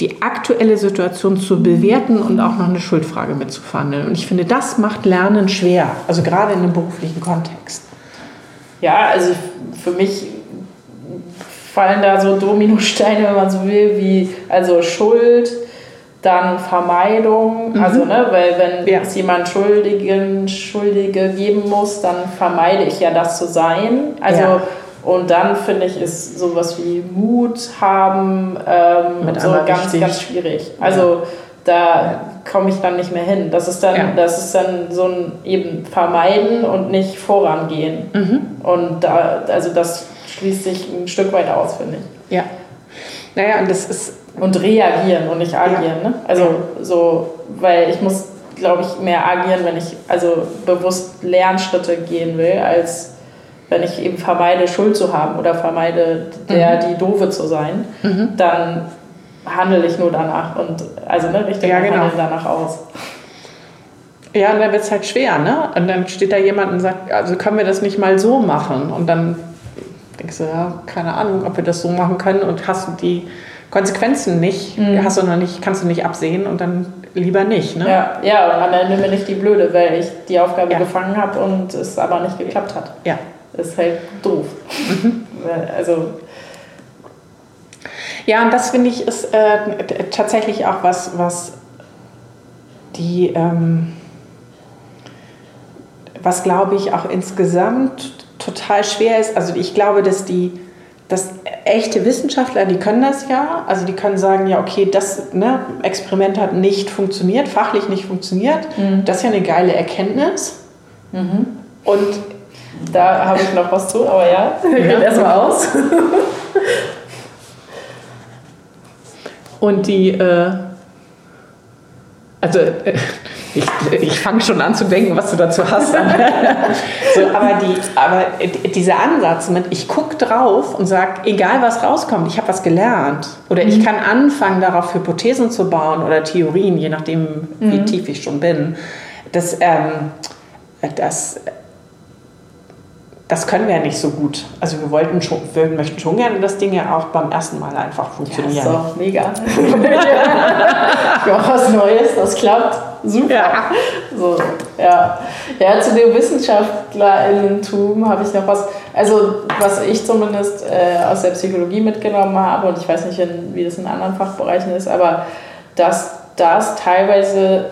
die aktuelle Situation zu bewerten und auch noch eine Schuldfrage mitzuverhandeln. Und ich finde, das macht Lernen schwer, also gerade in einem beruflichen Kontext. Ja, also für mich fallen da so Dominosteine, wenn man so will, wie also Schuld, dann Vermeidung, mhm. also ne, weil wenn ja. es jemand Schuldigen, Schuldige geben muss, dann vermeide ich ja das zu sein. Also ja. Und dann finde ich, ist sowas wie Mut haben ähm, Mit so ganz, wichtig. ganz schwierig. Also da komme ich dann nicht mehr hin. Das ist dann, Ja. das ist dann so ein eben vermeiden und nicht vorangehen. Mhm. Und da, also das schließt sich ein Stück weit aus, finde ich. Ja. Naja, und das ist, Und reagieren und nicht agieren. Ne? Also so, weil ich muss, glaube ich, mehr agieren, wenn ich also bewusst Lernschritte gehen will, als wenn ich eben vermeide, Schuld zu haben oder vermeide, der, die Doofe zu sein, dann handle ich nur danach und also ne, richte Ja, genau. Handeln danach aus. ja, und dann wird es halt schwer, ne? Und dann steht da jemand und sagt, also können wir das nicht mal so machen? Und dann denkst du, ja, keine Ahnung, ob wir das so machen können und hast du die Konsequenzen nicht, hast du noch nicht, kannst du nicht absehen und dann lieber nicht, ne? Ja, ja, und am Ende bin ich die Blöde, weil ich die Aufgabe Ja. gefangen habe und es aber nicht geklappt hat. Ja. Ist halt doof. Mhm. Also Ja, und das finde ich ist äh, tatsächlich auch was, was die, ähm, was glaube ich auch insgesamt total schwer ist. Also ich glaube, dass die, dass echte Wissenschaftler, die können das ja, also die können sagen, ja, okay, das ne, Experiment hat nicht funktioniert, fachlich nicht funktioniert. Das ist ja eine geile Erkenntnis. Und Da habe ich noch was zu, aber ja, geht erstmal aus. Und die, äh, also äh, ich, ich fange schon an zu denken, was du dazu hast. so, aber, die, aber dieser Ansatz mit, ich gucke drauf und sage, egal was rauskommt, ich habe was gelernt. Oder ich kann anfangen, darauf Hypothesen zu bauen oder Theorien, je nachdem, wie tief ich schon bin. Das, ähm, das, das können wir ja nicht so gut. Also wir wollten schon, wir möchten schon gerne, dass Dinge auch beim ersten Mal einfach Ja, funktionieren. ist doch mega. ja, was Neues, das klappt. Super. Ja. So, ja. ja, zu dem WissenschaftlerInnentum habe ich noch was. Also, was ich zumindest äh, aus der Psychologie mitgenommen habe, und ich weiß nicht, wie das in anderen Fachbereichen ist, aber dass das teilweise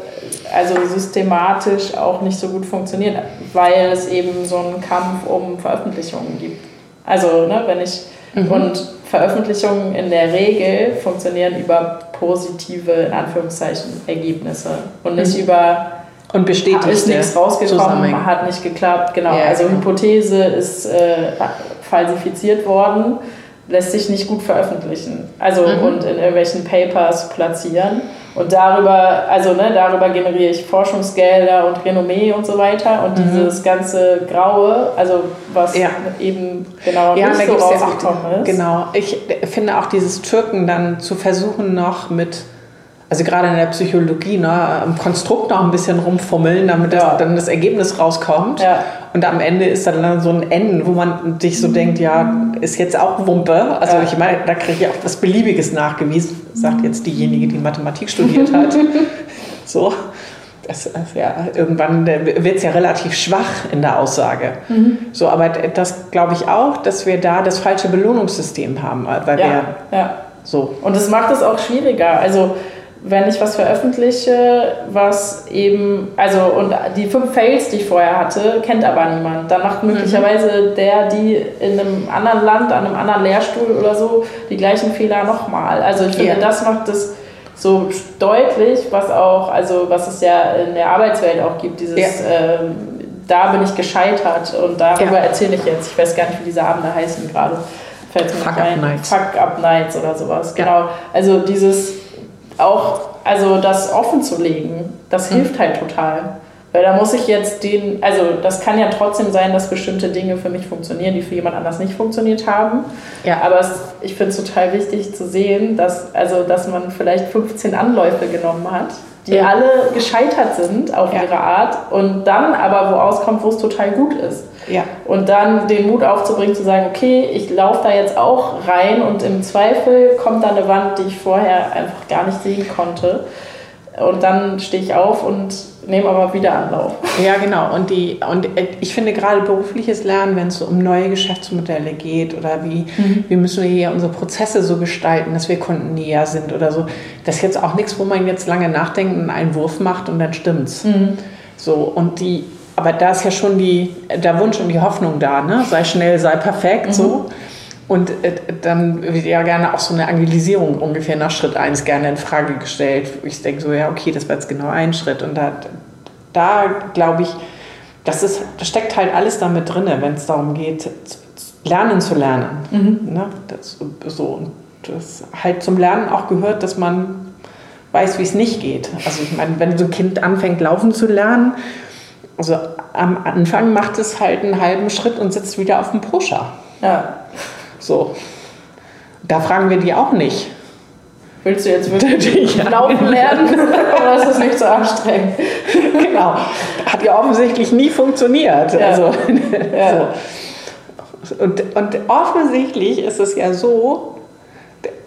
also systematisch auch nicht so gut funktioniert, weil es eben so einen Kampf um Veröffentlichungen gibt. Also, ne, wenn ich und Veröffentlichungen in der Regel funktionieren über positive, in Anführungszeichen, Ergebnisse und nicht über Und bestätigt ist nichts rausgekommen, hat nicht geklappt, genau. Ja, also genau. Hypothese ist äh, falsifiziert worden, lässt sich nicht gut veröffentlichen. Also Mhm. und in irgendwelchen Papers platzieren. Und darüber, also ne, darüber generiere ich Forschungsgelder und Renommee und so weiter. Und dieses ganze Graue, also was Mhm. Ja. eben genau Ja, nicht so es ja auch, rausgekommen ist. genau. Ich finde auch dieses Türken dann zu versuchen noch mit, also gerade in der Psychologie, ne, am Konstrukt noch ein bisschen rumfummeln, damit das, dann das Ergebnis rauskommt. Ja. Und am Ende ist dann so ein N, wo man sich so denkt, ja, ist jetzt auch Wumpe. Also Ja. ich meine, da kriege ich auch was Beliebiges nachgewiesen, sagt jetzt diejenige, die Mathematik studiert hat. so. Das, ist ja, irgendwann wird es ja relativ schwach in der Aussage. Mhm. So, aber das glaube ich auch, dass wir da das falsche Belohnungssystem haben, weil Ja, wir ja. so. Und es macht es auch schwieriger. Also wenn ich was veröffentliche, was eben, also und die fünf Fails, die ich vorher hatte, kennt aber niemand. Dann macht möglicherweise der, die in einem anderen Land, an einem anderen Lehrstuhl oder so, die gleichen Fehler nochmal. Also ich finde, Ja. das macht es so deutlich, was auch, also was es ja in der Arbeitswelt auch gibt, dieses Ja. ähm, da bin ich gescheitert und darüber Ja. erzähle ich jetzt. Ich weiß gar nicht, wie diese Abende heißen gerade. Fällt mir Fuck Up. Nights. Fuck Up Nights oder sowas. Ja. Genau. Also dieses auch, also das offen zu legen, das Mhm. hilft halt total. Weil da muss ich jetzt den, also das kann ja trotzdem sein, dass bestimmte Dinge für mich funktionieren, die für jemand anders nicht funktioniert haben. Ja. Aber es, ich finde es total wichtig zu sehen, dass, also, dass man vielleicht 15 Anläufe genommen hat, die Ja. alle gescheitert sind auf Ja. ihre Art und dann aber wo auskommt, wo es total gut ist. Ja. Und dann den Mut aufzubringen, zu sagen, okay, ich laufe da jetzt auch rein und im Zweifel kommt da eine Wand, die ich vorher einfach gar nicht sehen konnte. Und dann stehe ich auf und nehme aber wieder Anlauf. Ja, genau. Und, die, und äh, ich finde gerade berufliches Lernen, wenn es so um neue Geschäftsmodelle geht oder wie, wie müssen wir hier unsere Prozesse so gestalten, dass wir Kunden näher sind oder so, das ist jetzt auch nichts, wo man jetzt lange nachdenkt und einen Wurf macht und dann stimmt's. So, und die, aber da ist ja schon die, der Wunsch und die Hoffnung da, ne? sei schnell, sei perfekt, mhm. so. Und äh, dann wird ja gerne auch so eine Angelisierung ungefähr nach Schritt 1 gerne in Frage gestellt. Ich denke so, ja, okay, das war jetzt genau ein Schritt. Und da, da glaube ich, das, ist, das steckt halt alles damit drin, wenn es darum geht, lernen zu lernen. Mhm. Ne? Das, so, und das halt zum Lernen auch gehört, dass man weiß, wie es nicht geht. Also ich meine, wenn so ein Kind anfängt laufen zu lernen, also am Anfang macht es halt einen halben Schritt und sitzt wieder auf dem Pusher. Ja. So. Da fragen wir die auch nicht. Willst du jetzt wirklich ja. laufen lernen oder ist das nicht so anstrengend? Genau. Hat ja offensichtlich nie funktioniert. Ja. Also, ja. So. Und, und offensichtlich ist es ja so,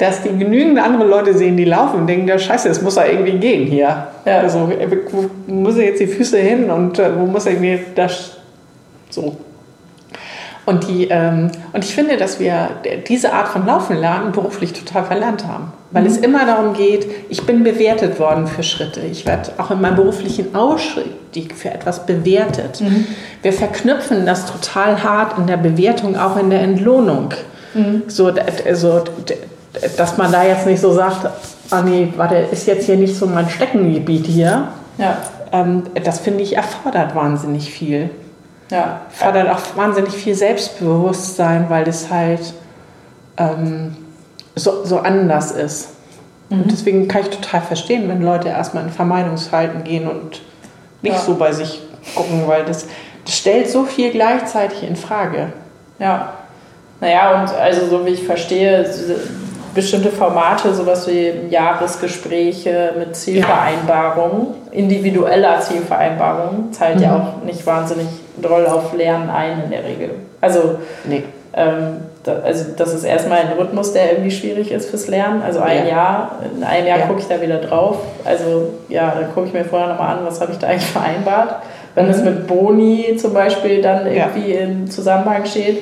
dass die genügend andere Leute sehen, die laufen und denken, ja scheiße, es muss ja irgendwie gehen hier. Ja. Also wo muss er jetzt die Füße hin und äh, wo muss er irgendwie das so. Und, die, ähm, und ich finde, dass wir diese Art von Laufen lernen beruflich total verlernt haben. Weil mhm. es immer darum geht, ich bin bewertet worden für Schritte. Ich werde auch in meinem beruflichen Ausstieg für etwas bewertet. Mhm. Wir verknüpfen das total hart in der Bewertung, auch in der Entlohnung. Mhm. So, also, dass man da jetzt nicht so sagt, ah nee, warte, ist jetzt hier nicht so mein Steckengebiet hier. Ja. Ähm, das finde ich erfordert wahnsinnig viel. Ja. Fördert auch wahnsinnig viel Selbstbewusstsein, weil das halt ähm, so, so anders ist. Mhm. Und deswegen kann ich total verstehen, wenn Leute erstmal in Vermeidungsverhalten gehen und nicht ja. so bei sich gucken, weil das, das stellt so viel gleichzeitig in Frage. Ja. Naja, und also so wie ich verstehe, bestimmte Formate, sowas wie Jahresgespräche mit Zielvereinbarungen, individueller Zielvereinbarungen, zahlt mhm. ja auch nicht wahnsinnig doll auf Lernen ein in der Regel. Also, nee. ähm, da, also das ist erstmal ein Rhythmus, der irgendwie schwierig ist fürs Lernen. Also ein ja. Jahr, in einem Jahr ja. gucke ich da wieder drauf. Also ja, dann gucke ich mir vorher nochmal an, was habe ich da eigentlich vereinbart. Wenn mhm. es mit Boni zum Beispiel dann irgendwie ja. im Zusammenhang steht,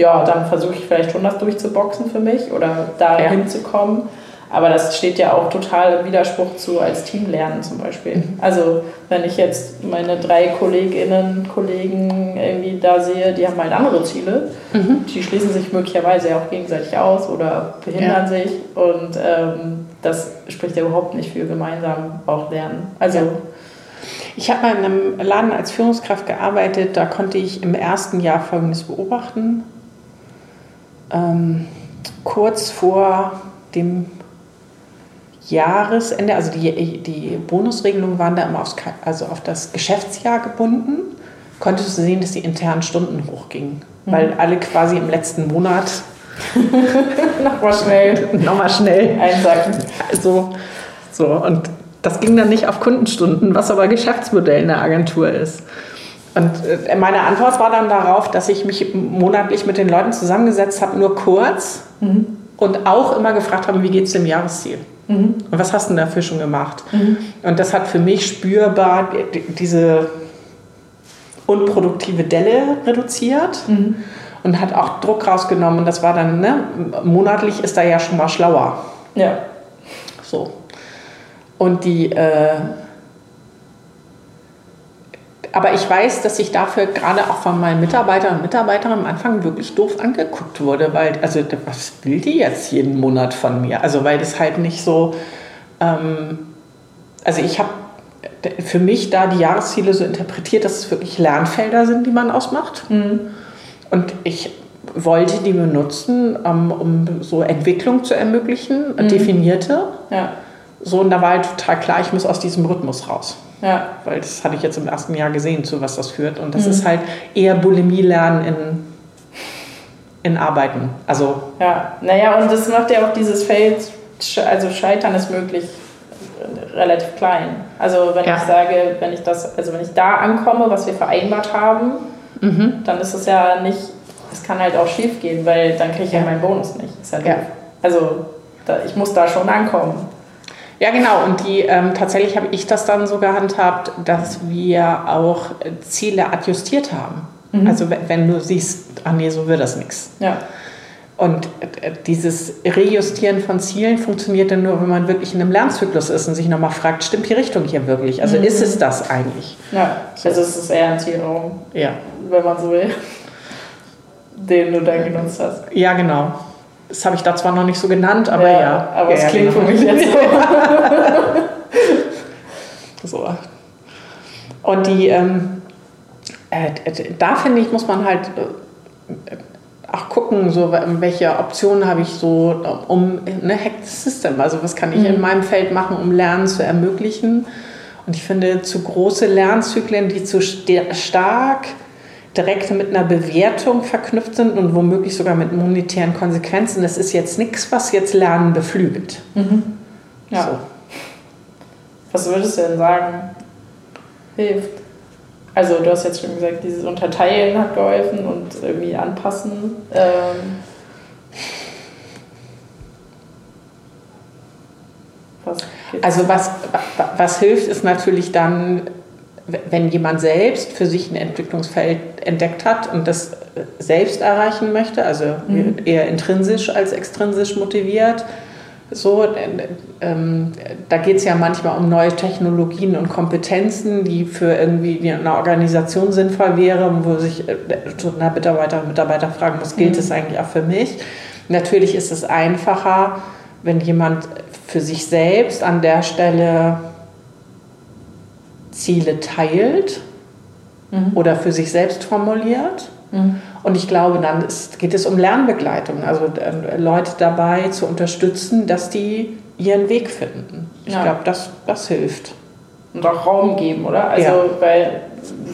ja, dann versuche ich vielleicht schon das durchzuboxen für mich oder da ja. hinzukommen. Aber das steht ja auch total im Widerspruch zu als Team lernen zum Beispiel. Mhm. Also wenn ich jetzt meine drei Kolleginnen, Kollegen irgendwie da sehe, die haben halt andere Ziele, mhm. die schließen sich möglicherweise ja auch gegenseitig aus oder behindern ja. sich und ähm, das spricht ja überhaupt nicht für gemeinsam auch lernen. Also ja. Ich habe mal in einem Laden als Führungskraft gearbeitet, da konnte ich im ersten Jahr Folgendes beobachten ähm, kurz vor dem Jahresende, also die, die Bonusregelungen waren da immer aufs, also auf das Geschäftsjahr gebunden, konntest du sehen, dass die internen Stunden hochgingen, mhm. weil alle quasi im letzten Monat nochmal schnell, nochmal schnell einsacken. Also, so, und das ging dann nicht auf Kundenstunden, was aber Geschäftsmodell in der Agentur ist. Und äh, meine Antwort war dann darauf, dass ich mich monatlich mit den Leuten zusammengesetzt habe, nur kurz mhm. und auch immer gefragt habe, wie geht es dem Jahresziel? Mhm. Und was hast du dafür schon gemacht? Mhm. Und das hat für mich spürbar diese unproduktive Delle reduziert mhm. und hat auch Druck rausgenommen. Und das war dann, ne, monatlich ist da ja schon mal schlauer. Ja. So. Und die. Äh, aber ich weiß, dass ich dafür gerade auch von meinen Mitarbeitern und Mitarbeitern am Anfang wirklich doof angeguckt wurde, weil, also, was will die jetzt jeden Monat von mir? Also, weil das halt nicht so, ähm, also ich habe für mich da die Jahresziele so interpretiert, dass es wirklich Lernfelder sind, die man ausmacht. Mhm. Und ich wollte die benutzen, um, um so Entwicklung zu ermöglichen, mhm. definierte. Ja. So, und da war halt total klar, ich muss aus diesem Rhythmus raus. Ja. Weil das hatte ich jetzt im ersten Jahr gesehen, zu was das führt. Und das mhm. ist halt eher Bulimie-Lernen in, in Arbeiten. Also. Ja, naja, und das macht ja auch dieses Feld, also Scheitern ist möglich relativ klein. Also wenn ja. ich sage, wenn ich das, also wenn ich da ankomme, was wir vereinbart haben, mhm. dann ist es ja nicht, es kann halt auch schief gehen, weil dann kriege ich ja. ja meinen Bonus nicht. Ist ja, ja. Also da, ich muss da schon ankommen. Ja, genau. Und die, ähm, tatsächlich habe ich das dann so gehandhabt, dass wir auch Ziele adjustiert haben. Mhm. Also wenn du siehst, ach nee, so wird das nichts. Ja. Und äh, dieses Rejustieren von Zielen funktioniert dann nur, wenn man wirklich in einem Lernzyklus ist und sich nochmal fragt, stimmt die Richtung hier wirklich? Also mhm. ist es das eigentlich? Ja, so. also es ist eher ein Zielraum, ja. wenn man so will, den du dann genutzt hast. Ja, genau. Das habe ich da zwar noch nicht so genannt, aber ja. ja. Aber es ja, klingt genau. für mich jetzt so. so. Und die, ähm, äh, da finde ich, muss man halt äh, auch gucken, so welche Optionen habe ich so, um eine Hack System, also was kann ich mhm. in meinem Feld machen, um Lernen zu ermöglichen. Und ich finde, zu große Lernzyklen, die zu stark direkt mit einer Bewertung verknüpft sind und womöglich sogar mit monetären Konsequenzen, das ist jetzt nichts, was jetzt Lernen beflügelt. Mhm. Ja. So. Was würdest du denn sagen, hilft? Also du hast jetzt schon gesagt, dieses Unterteilen hat geholfen und irgendwie anpassen. Ähm, was also was, was hilft, ist natürlich dann, wenn jemand selbst für sich ein Entwicklungsfeld entdeckt hat und das selbst erreichen möchte, also mhm. eher intrinsisch als extrinsisch motiviert, so, ähm, da geht es ja manchmal um neue Technologien und Kompetenzen, die für irgendwie eine Organisation sinnvoll wären, wo sich äh, eine Mitarbeiter und Mitarbeiter fragen muss, gilt es mhm. eigentlich auch für mich? Natürlich ist es einfacher, wenn jemand für sich selbst an der Stelle Ziele teilt mhm. oder für sich selbst formuliert. Mhm. Und ich glaube, dann ist, geht es um Lernbegleitung, also äh, Leute dabei zu unterstützen, dass die ihren Weg finden. Ich ja. glaube, das, das hilft. Und auch Raum geben, oder? Also, ja. weil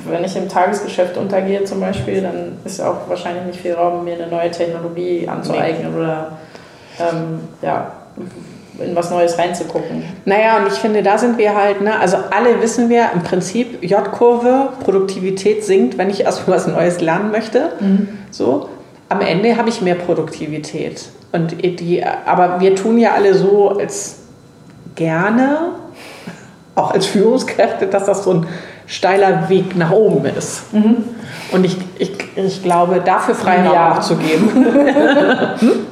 wenn ich im Tagesgeschäft untergehe zum Beispiel, dann ist auch wahrscheinlich nicht viel Raum, mir eine neue Technologie anzueignen nee. oder ähm, ja, in was Neues reinzugucken. Naja, und ich finde, da sind wir halt, ne, also alle wissen wir im Prinzip, J-Kurve, Produktivität sinkt, wenn ich erst was Neues lernen möchte. Mhm. So, am Ende habe ich mehr Produktivität. Und die, aber wir tun ja alle so als gerne, auch als Führungskräfte, dass das so ein steiler Weg nach oben ist. Mhm. Und ich, ich, ich glaube, dafür Freiraum auch zu geben.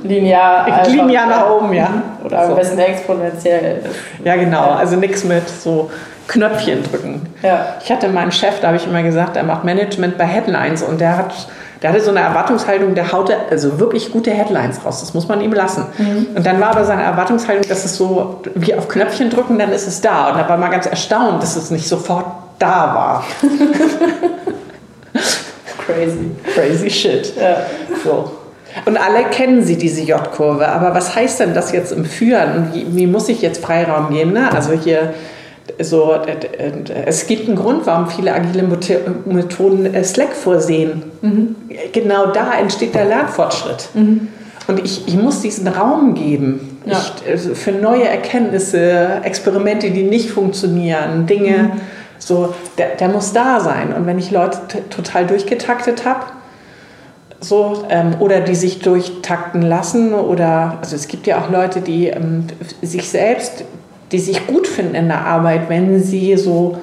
Linear. Linear nach oben, ja. Oder am so. besten exponentiell. Ja, genau. Also nichts mit so Knöpfchen drücken. Ja. Ich hatte meinen Chef, da habe ich immer gesagt, er macht Management bei Headlines und der hat der hatte so eine Erwartungshaltung, der haute also wirklich gute Headlines raus. Das muss man ihm lassen. Mhm. Und dann war aber seine Erwartungshaltung, dass es so wie auf Knöpfchen drücken, dann ist es da. Und da war man ganz erstaunt, dass es nicht sofort da war. Crazy. Crazy shit. Ja. So. Und alle kennen sie diese J-Kurve. Aber was heißt denn das jetzt im Führen? Und wie, wie muss ich jetzt Freiraum geben? Ne? Also hier so, es gibt einen Grund, warum viele agile Methoden äh, Slack vorsehen. Mhm. Genau da entsteht der Lernfortschritt. Mhm. Und ich, ich muss diesen Raum geben ja. ich, also für neue Erkenntnisse, Experimente, die nicht funktionieren, Dinge. Mhm. So, der, der muss da sein. Und wenn ich Leute total durchgetaktet habe, so, ähm, oder die sich durchtakten lassen, oder also es gibt ja auch Leute, die ähm, sich selbst, die sich gut finden in der Arbeit, wenn sie so,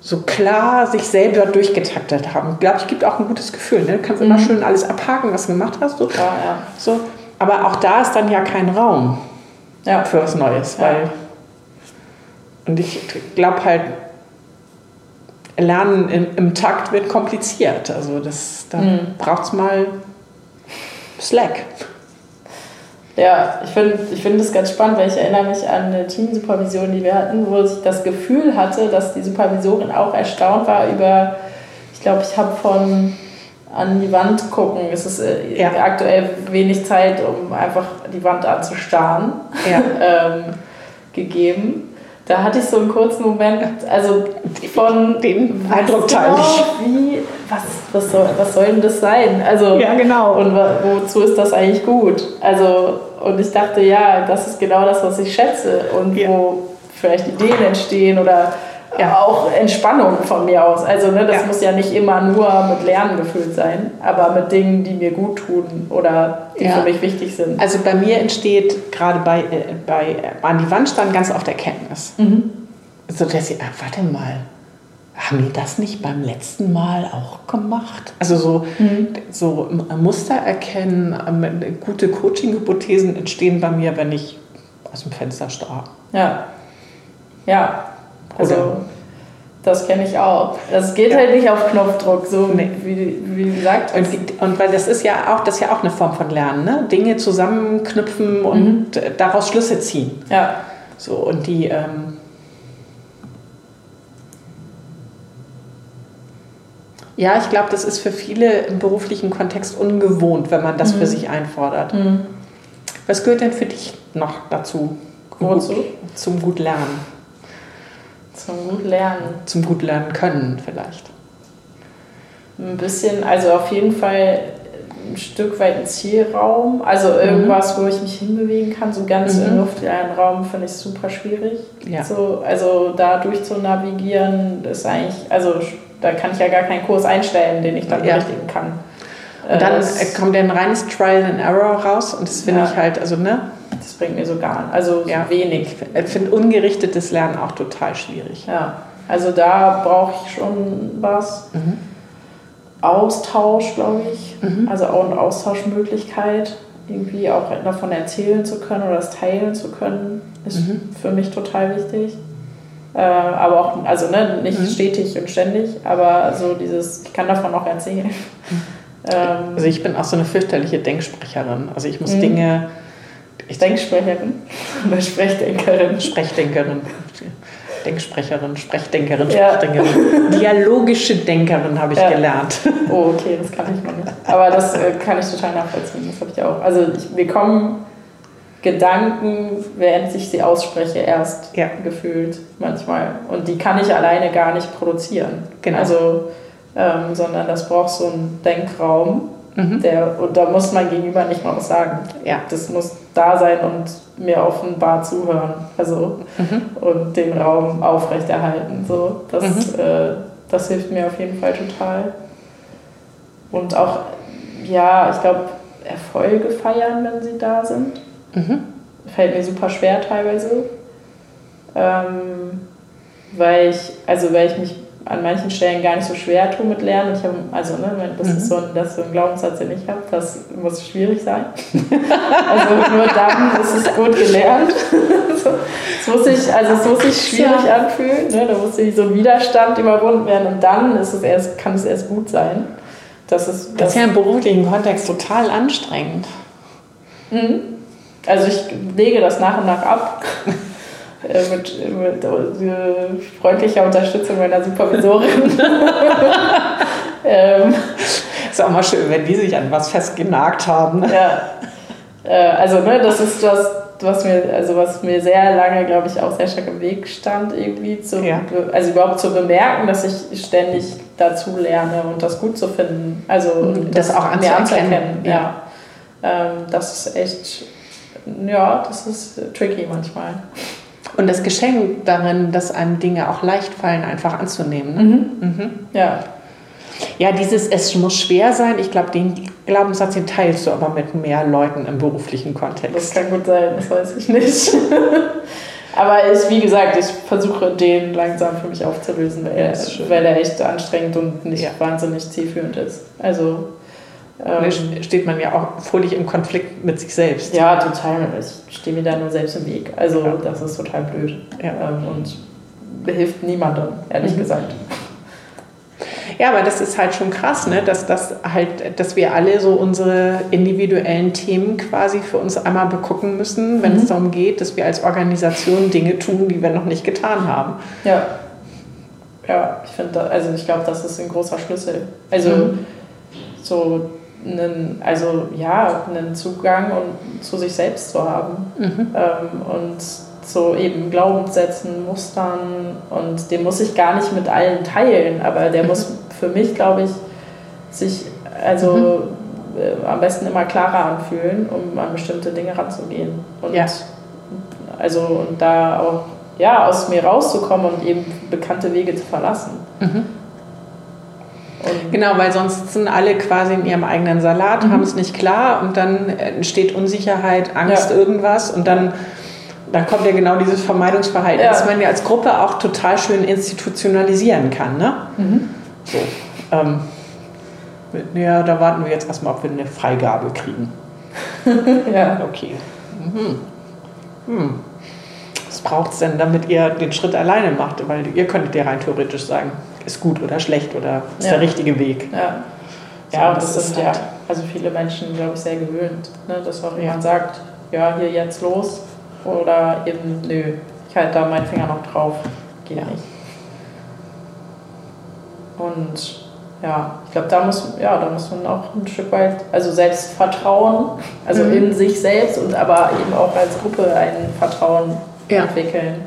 so klar sich selber durchgetaktet haben. Ich glaube, ich gibt auch ein gutes Gefühl. Ne? Du kannst mhm. immer schön alles abhaken, was du gemacht hast. So. Ja, ja. So. Aber auch da ist dann ja kein Raum ja. für was Neues. Weil, und ich glaube halt, Lernen im, im, Takt wird kompliziert. Also das, da mhm. braucht es mal Slack. Ja, ich finde ich find das ganz spannend, weil ich erinnere mich an eine Teamsupervision, die wir hatten, wo ich das Gefühl hatte, dass die Supervisorin auch erstaunt war über, ich glaube, ich habe von an die Wand gucken. Es ist äh, ja. aktuell wenig Zeit, um einfach die Wand anzustarren, ja. ähm, gegeben. Da hatte ich so einen kurzen Moment, also von den Eindruck teile ich. Wie, was, was, soll, was soll denn das sein? Also, ja, genau. Und wozu ist das eigentlich gut? Also, und ich dachte, ja, das ist genau das, was ich schätze und ja. wo vielleicht Ideen entstehen oder ja. auch Entspannung von mir aus. Also ne, das ja. muss ja nicht immer nur mit Lernen gefüllt sein, aber mit Dingen, die mir gut tun oder die ja. für mich wichtig sind. Also bei mir entsteht gerade bei, äh, bei an die Wand stand ganz oft Erkenntnis. Mhm. So dass ich, ah, warte mal, haben die das nicht beim letzten Mal auch gemacht? Also so, mhm. so Muster erkennen, ähm, gute Coaching-Hypothesen entstehen bei mir, wenn ich aus dem Fenster starre. Ja. Ja. Also Oder? das kenne ich auch. Das geht ja. halt nicht auf Knopfdruck, so nee. wie, wie gesagt. Und, und weil das ist ja auch, das ist ja auch eine Form von Lernen, ne? Dinge zusammenknüpfen und mhm. daraus Schlüsse ziehen. Ja. So, und die, ähm, Ja, ich glaube, das ist für viele im beruflichen Kontext ungewohnt, wenn man das mhm. für sich einfordert. Mhm. Was gehört denn für dich noch dazu? Wozu? Zum gut lernen. Zum gut lernen. Zum gut lernen können vielleicht. Ein bisschen, also auf jeden Fall ein Stück weit ein Zielraum. Also irgendwas, mhm. wo ich mich hinbewegen kann. So ganz mhm. im luftleeren Raum finde ich super schwierig. Ja. So, also da durch zu navigieren ist eigentlich, also da kann ich ja gar keinen Kurs einstellen, den ich dann ja. berichtigen kann. Und dann das, kommt ja ein reines Trial and Error raus und das finde ja. ich halt, also ne? Das bringt mir so gar also ja. wenig. Ich finde ungerichtetes Lernen auch total schwierig. Ja, also da brauche ich schon was. Mhm. Austausch, glaube ich. Mhm. Also auch eine Austauschmöglichkeit, irgendwie auch davon erzählen zu können oder das teilen zu können, ist mhm. für mich total wichtig. Äh, aber auch, also ne, nicht mhm. stetig und ständig, aber so dieses, ich kann davon auch erzählen. Mhm. Ähm, also ich bin auch so eine fürchterliche Denksprecherin. Also ich muss mhm. Dinge. Ich Denksprecherin oder Sprechdenkerin? Sprechdenkerin. Denksprecherin, Sprechdenkerin, Sprechdenkerin. Ja. Dialogische Denkerin habe ich ja. gelernt. Oh, okay, das kann ich noch nicht. Aber das äh, kann ich total nachvollziehen. Das habe ich auch. Also ich, wir kommen Gedanken, während ich sie ausspreche, erst ja. gefühlt manchmal. Und die kann ich alleine gar nicht produzieren. Genau. Also, ähm, sondern das braucht so einen Denkraum. Mhm. Der, und da muss mein Gegenüber nicht mal was sagen. Ja. Das muss da sein und mir offenbar zuhören. Also, mhm. und den Raum aufrechterhalten. So, das, mhm. äh, das hilft mir auf jeden Fall total. Und auch, ja, ich glaube, Erfolge feiern, wenn sie da sind. Mhm. Fällt mir super schwer teilweise. Ähm, weil ich, also weil ich mich an manchen Stellen gar nicht so schwer tue mit Lernen. Ich habe, also ne, das, mhm. ist so ein, das ist so ein Glaubenssatz, den ich habe, das muss schwierig sein. also nur dann ist es gut gelernt. Es muss sich, also es muss sich schwierig ja. anfühlen, ne? da muss sich so ein Widerstand überwunden werden und dann ist es erst, kann es erst gut sein. Das ist, das, das ist ja im beruflichen Kontext total anstrengend. Mhm. Also ich lege das nach und nach ab. Äh, mit, mit äh, freundlicher Unterstützung meiner Supervisorin. ähm, ist auch mal schön, wenn die sich an was festgenagt haben. Ja. Äh, also, ne, das ist das, was mir, also was mir sehr lange, glaube ich, auch sehr stark im Weg stand, irgendwie zu, ja. also überhaupt zu bemerken, dass ich ständig dazu lerne und das gut zu finden. Also das, das auch anzuerkennen. Ja. ja. Ähm, das ist echt ja, das ist tricky manchmal. Und das Geschenk darin, dass einem Dinge auch leicht fallen, einfach anzunehmen. Ne? Mhm. Mhm. Ja. Ja, dieses Es muss schwer sein, ich glaube, den Glaubenssatz, den teilst du aber mit mehr Leuten im beruflichen Kontext. Das kann gut sein, das weiß ich nicht. aber ich, wie gesagt, ich versuche den langsam für mich aufzulösen, weil, er, weil er echt anstrengend und nicht ja. wahnsinnig zielführend ist. Also ähm, steht man ja auch völlig im Konflikt mit sich selbst. Ja, total. Ich stehe mir da nur selbst im Weg. Also ja. das ist total blöd. Ja. Ähm, und hilft niemandem, ehrlich mhm. gesagt. Ja, aber das ist halt schon krass, ne? dass, das halt, dass wir alle so unsere individuellen Themen quasi für uns einmal begucken müssen, wenn mhm. es darum geht, dass wir als Organisation Dinge tun, die wir noch nicht getan haben. Ja. Ja, ich finde, also ich glaube, das ist ein großer Schlüssel. Also mhm. so einen, also ja, einen Zugang und zu sich selbst zu haben. Mhm. Ähm, und so eben Glaubenssätzen, Mustern und den muss ich gar nicht mit allen teilen, aber der mhm. muss für mich, glaube ich, sich also mhm. äh, am besten immer klarer anfühlen, um an bestimmte Dinge ranzugehen. Und ja. also und da auch ja, aus mir rauszukommen und eben bekannte Wege zu verlassen. Mhm. Und genau, weil sonst sind alle quasi in ihrem eigenen Salat, mhm. haben es nicht klar und dann entsteht Unsicherheit, Angst, ja. irgendwas und dann da kommt ja genau dieses Vermeidungsverhalten, Ja. das man ja als Gruppe auch total schön institutionalisieren kann. Ne? So, ähm, ja, da warten wir jetzt erstmal, ob wir eine Freigabe kriegen. Ja. Okay. Mhm. Hm. Was braucht es denn, damit ihr den Schritt alleine macht? Weil ihr könntet ja rein theoretisch sagen, ist gut oder schlecht oder ist Ja. der richtige Weg. Ja. So, Ja, und das das ist halt- ja also viele Menschen, glaube ich, sehr gewöhnt, ne, dass auch jemand sagt, ja, hier jetzt los oder eben, nö, ich halte da meinen Finger noch drauf, geht Ja. nicht. Und ja, ich glaube, da muss, ja, da muss man auch ein Stück weit, also Selbstvertrauen, also Mhm. in sich selbst und aber eben auch als Gruppe ein Vertrauen Ja. entwickeln.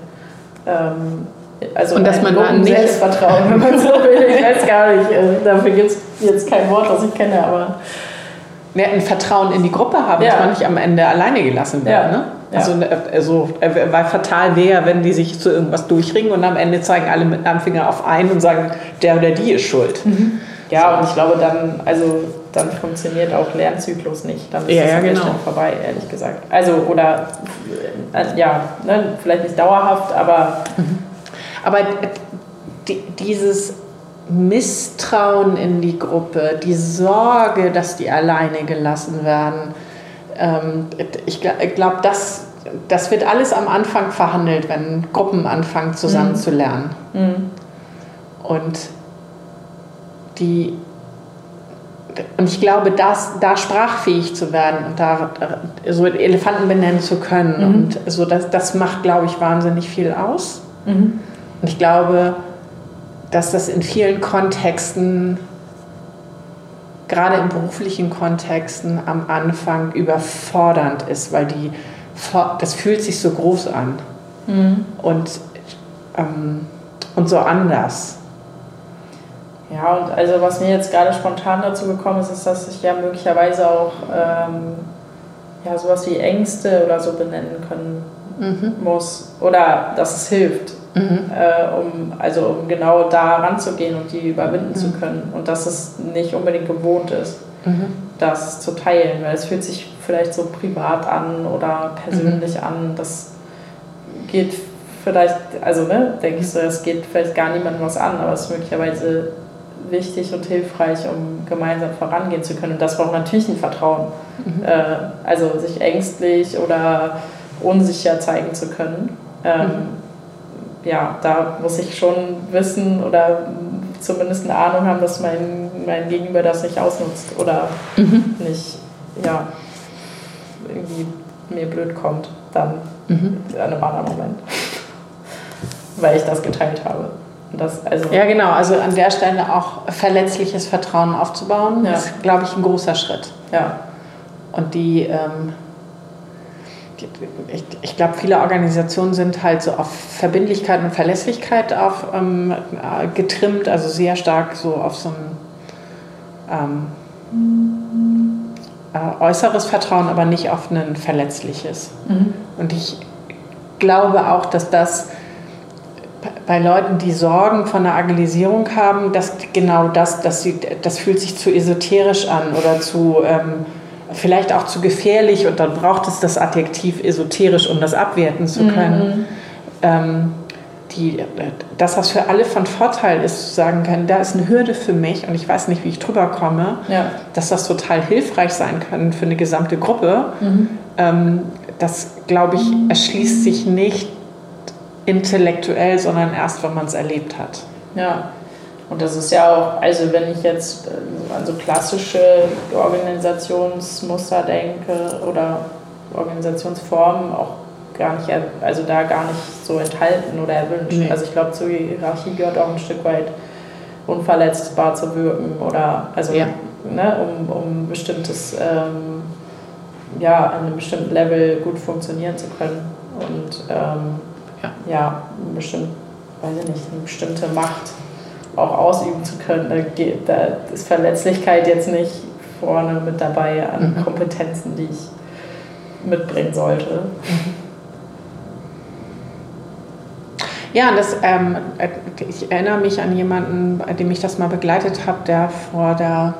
Ähm, also Und dass man dann nicht- Selbstvertrauen, wenn man so will. Ich weiß gar nicht, äh, dafür gibt es jetzt kein Wort, das ich kenne, aber Wir ein Vertrauen in die Gruppe haben, Ja. dass man nicht am Ende alleine gelassen wird. Ja. Ne? Ja. Also, also, weil fatal wäre, wenn die sich zu irgendwas durchringen und am Ende zeigen alle mit einem Finger auf einen und sagen, der oder die ist schuld. ja, und ich glaube, dann, also, dann funktioniert auch Lernzyklus nicht. Dann ist Ja, es ja, genau. Vorbei, ehrlich gesagt. Also, oder, ja, ne, vielleicht nicht dauerhaft, aber Aber die, dieses Misstrauen in die Gruppe, die Sorge, dass die alleine gelassen werden, ähm, ich glaube, das, das wird alles am Anfang verhandelt, wenn Gruppen anfangen zusammen zu lernen. Mhm. Und die und ich glaube, das, da sprachfähig zu werden und da so Elefanten benennen zu können Mhm. und so, das, das macht, glaube ich, wahnsinnig viel aus. Mhm. Und ich glaube, dass das in vielen Kontexten, gerade in beruflichen Kontexten, am Anfang überfordernd ist, weil die, das fühlt sich so groß an Mhm. und, ähm, und so anders. Ja, und also was mir jetzt gerade spontan dazu gekommen ist, ist, dass ich ja möglicherweise auch ähm, ja, sowas wie Ängste oder so benennen können muss. Oder dass es hilft, Mhm. äh, um, also um genau da ranzugehen und die überwinden zu können. Und dass es nicht unbedingt gewohnt ist, Mhm. das zu teilen, weil es fühlt sich vielleicht so privat an oder persönlich an. Das geht vielleicht, also ne, denke ich so, es geht vielleicht gar niemandem was an, aber es ist möglicherweise wichtig und hilfreich, um gemeinsam vorangehen zu können. Und das braucht natürlich ein Vertrauen. Äh, also sich ängstlich oder unsicher zeigen zu können. Ähm, Ja, da muss ich schon wissen oder zumindest eine Ahnung haben, dass mein, mein Gegenüber das nicht ausnutzt oder nicht, ja, irgendwie mir blöd kommt, dann Mhm. an einem anderen Moment. Weil ich das geteilt habe. Das, also, Ja, genau. Also an der Stelle auch verletzliches Vertrauen aufzubauen, Ja. ist, glaube ich, ein großer Schritt. ja. Und die, ähm, die ich, ich glaube, viele Organisationen sind halt so auf Verbindlichkeit und Verlässlichkeit auf, ähm, äh, getrimmt, also sehr stark so auf so ein ähm, äh, äußeres Vertrauen, aber nicht auf ein verletzliches. Mhm. Und ich glaube auch, dass das bei Leuten, die Sorgen von der Agilisierung haben, dass genau das, dass sie, das fühlt sich zu esoterisch an oder zu ähm, vielleicht auch zu gefährlich und dann braucht es das Adjektiv esoterisch, um das abwerten zu können. Ähm, die, dass das für alle von Vorteil ist, zu sagen können, da ist eine Hürde für mich und ich weiß nicht, wie ich drüber komme, Ja. dass das total hilfreich sein kann für eine gesamte Gruppe. Mhm. Ähm, das, glaube ich, erschließt sich nicht intellektuell, sondern erst, wenn man es erlebt hat. Ja, und das ist ja auch, also wenn ich jetzt äh, an so klassische Organisationsmuster denke oder Organisationsformen auch gar nicht, also da gar nicht so enthalten oder erwünscht. Nee. Also ich glaube, zur Hierarchie gehört auch ein Stück weit unverletzbar zu wirken oder also Ja. ne, um, um bestimmtes, ähm, ja, an einem bestimmten Level gut funktionieren zu können. Und ähm, Ja. ja, bestimmt, weiß ich nicht, eine bestimmte Macht auch ausüben zu können. Da, geht, da ist Verletzlichkeit jetzt nicht vorne mit dabei an Mhm. Kompetenzen, die ich mitbringen sollte. Ja, das, ähm, äh, ich erinnere mich an jemanden, bei dem ich das mal begleitet habe, der vor der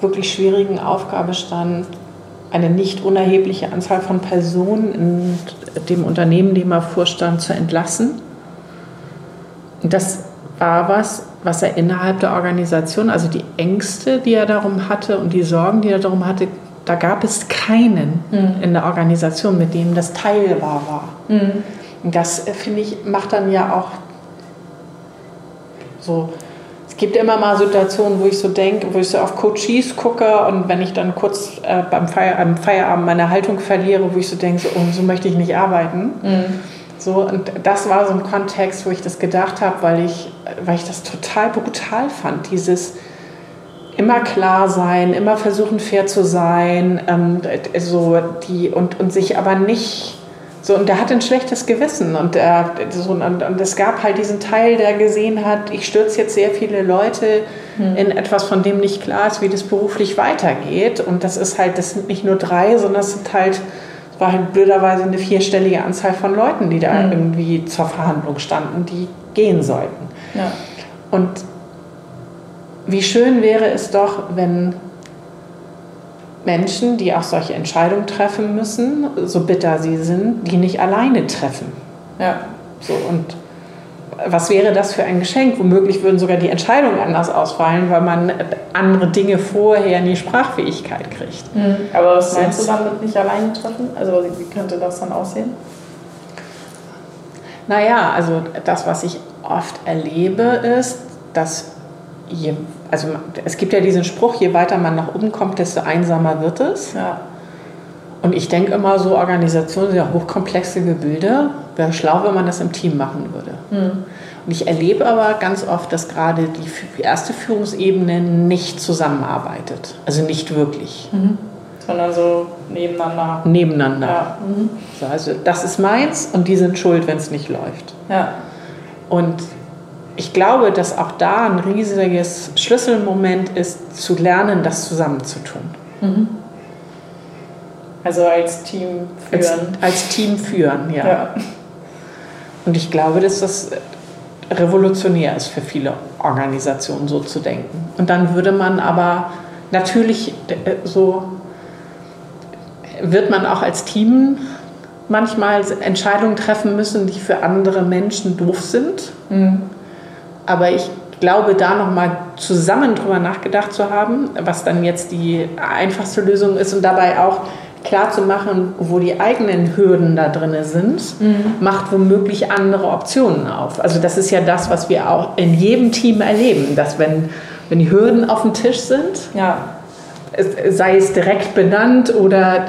wirklich schwierigen Aufgabe stand, eine nicht unerhebliche Anzahl von Personen in dem Unternehmen, dem er vorstand, zu entlassen. Das war was, was er innerhalb der Organisation, also die Ängste, die er darum hatte und die Sorgen, die er darum hatte, da gab es keinen mhm. in der Organisation, mit dem das teilbar war. Mhm. Und das, äh, finde ich, macht dann ja auch so. Es gibt immer mal Situationen, wo ich so denke, wo ich so auf Coaches gucke und wenn ich dann kurz äh, beim Feier, am Feierabend meine Haltung verliere, wo ich so denke, so, oh, so möchte ich nicht arbeiten. Mhm. So, und das war so ein Kontext, wo ich das gedacht habe, weil ich, weil ich das total brutal fand. Dieses immer klar sein, immer versuchen fair zu sein, ähm, so die, und, und sich aber nicht so, und der hat ein schlechtes Gewissen und, äh, so, und, und, es gab halt diesen Teil, der gesehen hat, ich stürze jetzt sehr viele Leute hm. in etwas, von dem nicht klar ist, wie das beruflich weitergeht. Und das ist halt, das sind nicht nur drei, sondern es sind halt war halt blöderweise eine vierstellige Anzahl von Leuten, die da mhm. irgendwie zur Verhandlung standen, die gehen sollten. Ja. Und wie schön wäre es doch, wenn Menschen, die auch solche Entscheidungen treffen müssen, so bitter sie sind, die nicht alleine treffen. Ja. So, und was wäre das für ein Geschenk? Womöglich würden sogar die Entscheidungen anders ausfallen, weil man andere Dinge vorher in die Sprachfähigkeit kriegt. Mhm. Aber was meinst du damit nicht alleine treffen? Also wie könnte das dann aussehen? Naja, also das, was ich oft erlebe, ist, dass je, also es gibt ja diesen Spruch, je weiter man nach oben kommt, desto einsamer wird es. Ja. Und ich denke immer so, Organisationen sind ja hochkomplexe Gebilde. Wäre schlau, wenn man das im Team machen würde. Mhm. Und ich erlebe aber ganz oft, dass gerade die erste Führungsebene nicht zusammenarbeitet. Also nicht wirklich. Mhm. Sondern so nebeneinander. Nebeneinander. Ja. Mhm. So, also das ist meins und die sind schuld, wenn es nicht läuft. Ja. Und ich glaube, dass auch da ein riesiges Schlüsselmoment ist, zu lernen, das zusammenzutun. Mhm. Also als Team führen. Als, als Team führen, ja. ja. Und ich glaube, dass das revolutionär ist für viele Organisationen, so zu denken. Und dann würde man aber natürlich äh, so, wird man auch als Team manchmal Entscheidungen treffen müssen, die für andere Menschen doof sind. Mhm. Aber ich glaube, da nochmal zusammen drüber nachgedacht zu haben, was dann jetzt die einfachste Lösung ist und dabei auch klar zu machen, wo die eigenen Hürden da drin sind, mhm. macht womöglich andere Optionen auf. Also das ist ja das, was wir auch in jedem Team erleben, dass wenn, wenn die Hürden auf dem Tisch sind, ja. sei es direkt benannt oder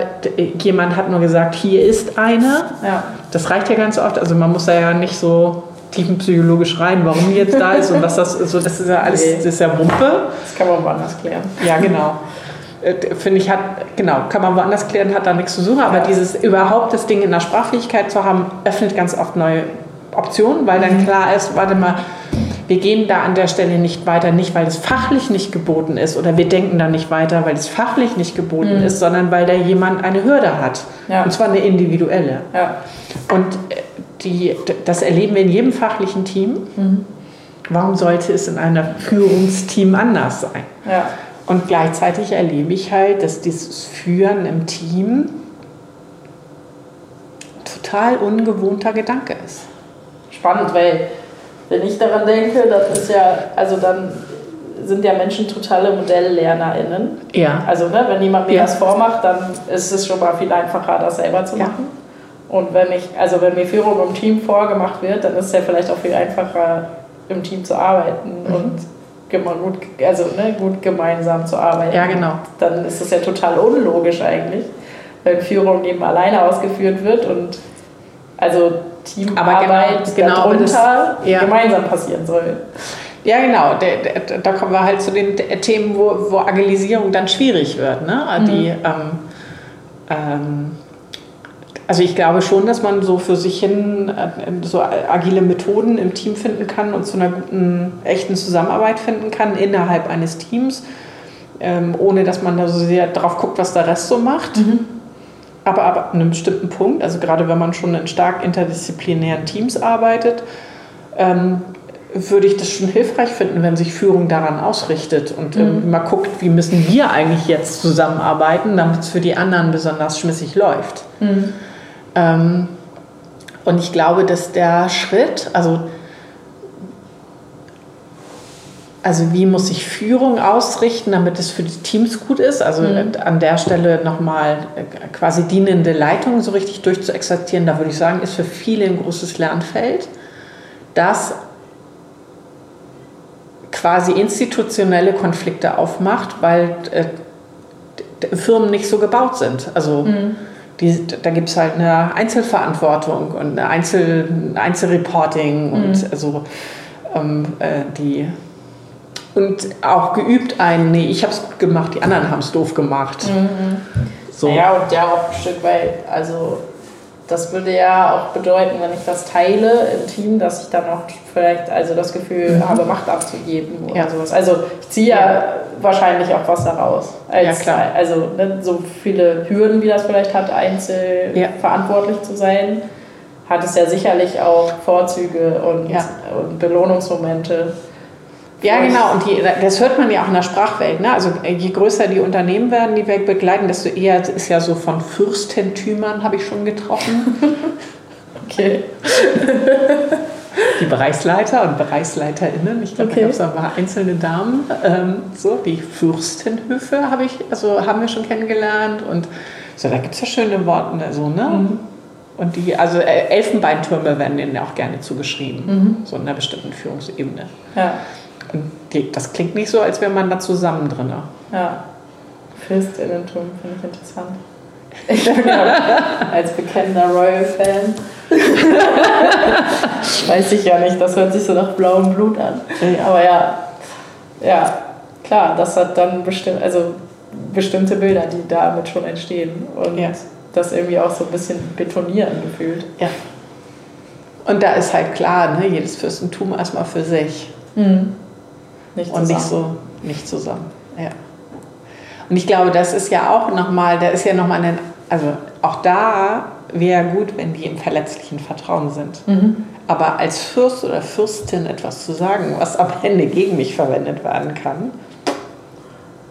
jemand hat nur gesagt, hier ist eine, ja. das reicht ja ganz oft. Also man muss da ja nicht so tiefenpsychologisch rein, warum die jetzt da ist und was das ist. So, das ist ja alles, das ist ja Wumpe. Das kann man woanders klären. Ja, genau. Äh, finde ich, hat, genau, kann man woanders klären, hat da nichts zu suchen, aber dieses überhaupt das Ding in der Sprachfähigkeit zu haben, öffnet ganz oft neue Optionen, weil dann mhm. klar ist, warte mal, wir gehen da an der Stelle nicht weiter, nicht weil es fachlich nicht geboten ist oder wir denken da nicht weiter, weil es fachlich nicht geboten mhm. ist, sondern weil da jemand eine Hürde hat. Ja. Und zwar eine individuelle. Ja. Und äh, die, das erleben wir in jedem fachlichen Team. Mhm. Warum sollte es in einem Führungsteam anders sein? Ja. Und gleichzeitig erlebe ich halt, dass dieses Führen im Team total ungewohnter Gedanke ist. Spannend, weil wenn ich daran denke, das ist ja, also dann sind ja Menschen totale ModelllernerInnen. Ja. Also ne, wenn jemand mir ja. das vormacht, dann ist es schon mal viel einfacher, das selber zu machen. Ja. Und wenn ich, also wenn mir Führung im Team vorgemacht wird, dann ist es ja vielleicht auch viel einfacher, im Team zu arbeiten mhm. und gut, also, ne, gut gemeinsam zu arbeiten. Ja, genau. Dann ist es ja total unlogisch eigentlich, wenn Führung eben alleine ausgeführt wird und also Teamarbeit genau, genau darunter das, ja. gemeinsam passieren soll. Ja, genau. Da kommen wir halt zu den Themen, wo, wo Agilisierung dann schwierig wird. Ne? Mhm. Die, ähm, ähm, also ich glaube schon, dass man so für sich hin äh, so agile Methoden im Team finden kann und zu einer guten, echten Zusammenarbeit finden kann innerhalb eines Teams, ähm, ohne dass man da so sehr drauf guckt, was der Rest so macht. Mhm. Aber ab einem bestimmten Punkt, also gerade wenn man schon in stark interdisziplinären Teams arbeitet, ähm, würde ich das schon hilfreich finden, wenn sich Führung daran ausrichtet und mhm. mal guckt, wie müssen wir eigentlich jetzt zusammenarbeiten, damit es für die anderen besonders schmissig läuft. Mhm. Ähm, und ich glaube, dass der Schritt, also also wie muss sich Führung ausrichten, damit es für die Teams gut ist? Also mhm. an der Stelle nochmal äh, quasi dienende Leitung so richtig durchzuexerzieren, da würde ich sagen, ist für viele ein großes Lernfeld, das quasi institutionelle Konflikte aufmacht, weil äh, Firmen nicht so gebaut sind. Also mhm. Die, da gibt es halt eine Einzelverantwortung und eine Einzel, Einzelreporting und mhm. also ähm, äh, die und auch geübt ein, nee, ich habe es gut gemacht, die anderen haben es doof gemacht. Mhm. So. Ja, und ja auch ein Stück weit, also das würde ja auch bedeuten, wenn ich das teile im Team, dass ich dann auch vielleicht also das Gefühl mhm. habe, Macht abzugeben oder ja. sowas. Also ich ziehe ja, ja, wahrscheinlich auch was daraus. Als, ja, klar. Also ne, so viele Hürden, wie das vielleicht hat, einzeln ja. verantwortlich zu sein, hat es ja sicherlich auch Vorzüge und, und Belohnungsmomente. Ja, genau. Und die, das hört man ja auch in der Sprachwelt. Ne? Also äh, je größer die Unternehmen werden, die wir begleiten, desto eher ist ja so von Fürstentümern habe ich schon getroffen. okay. die Bereichsleiter und Bereichsleiterinnen. Ich glaube, okay. da gab es aber einzelne Damen. Ähm, so, die Fürstenhöfe habe ich, also haben wir schon kennengelernt. Und so, da gibt es ja schöne Worte. So, ne? Mhm. Und die, also äh, Elfenbeintürme werden ja auch gerne zugeschrieben, mhm. so in einer bestimmten Führungsebene. Ja. Das klingt nicht so, als wäre man da zusammen drin. Ja. Fürstinnentum finde ich interessant. Ich bin ja als bekennender Royal-Fan. Weiß ich ja nicht, das hört sich so nach blauem Blut an. Aber ja, ja, klar, das hat dann bestimmt, also bestimmte Bilder, die damit schon entstehen. Und ja. das irgendwie auch so ein bisschen betonieren gefühlt. Ja. Und da ist halt klar, ne, jedes Fürstentum erstmal für sich. Mhm. Nicht und nicht so nicht zusammen. Ja. Und ich glaube, das ist ja auch nochmal, da ist ja nochmal ein, also auch da wäre gut, wenn die im verletzlichen Vertrauen sind. Mhm. Aber als Fürst oder Fürstin etwas zu sagen, was am Ende gegen mich verwendet werden kann,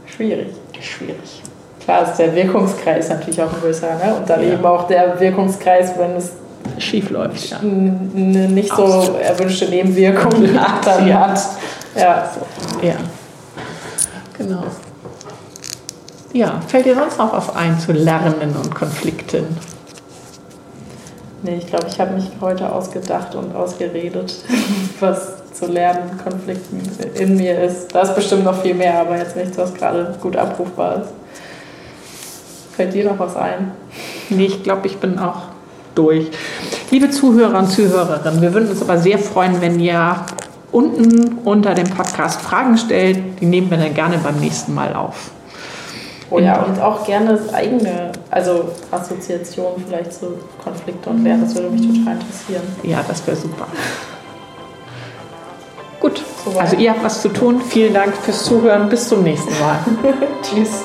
schwierig. Schwierig. Klar ist der Wirkungskreis natürlich auch größer. Ne? Und dann ja. eben auch der Wirkungskreis, wenn es schief läuft. Ja. Nicht so erwünschte Nebenwirkungen hat, dann hat. Ja. ja. Genau. Ja, fällt dir sonst noch was ein zu Lernen und Konflikten? Nee, ich glaube, ich habe mich heute ausgedacht und ausgeredet, was zu lernen, Konflikten in mir ist. Da ist bestimmt noch viel mehr, aber jetzt nichts, was gerade gut abrufbar ist. Fällt dir noch was ein? Nee, ich glaube, ich bin auch durch. Liebe Zuhörer und Zuhörerinnen, wir würden uns aber sehr freuen, wenn ihr unten unter dem Podcast Fragen stellt. Die nehmen wir dann gerne beim nächsten Mal auf. Ja, und auch gerne eigene, also Assoziationen vielleicht zu Konflikten und Wehr. Das würde mich total interessieren. Ja, das wäre super. Gut, also ihr habt was zu tun. Vielen Dank fürs Zuhören. Bis zum nächsten Mal. Tschüss.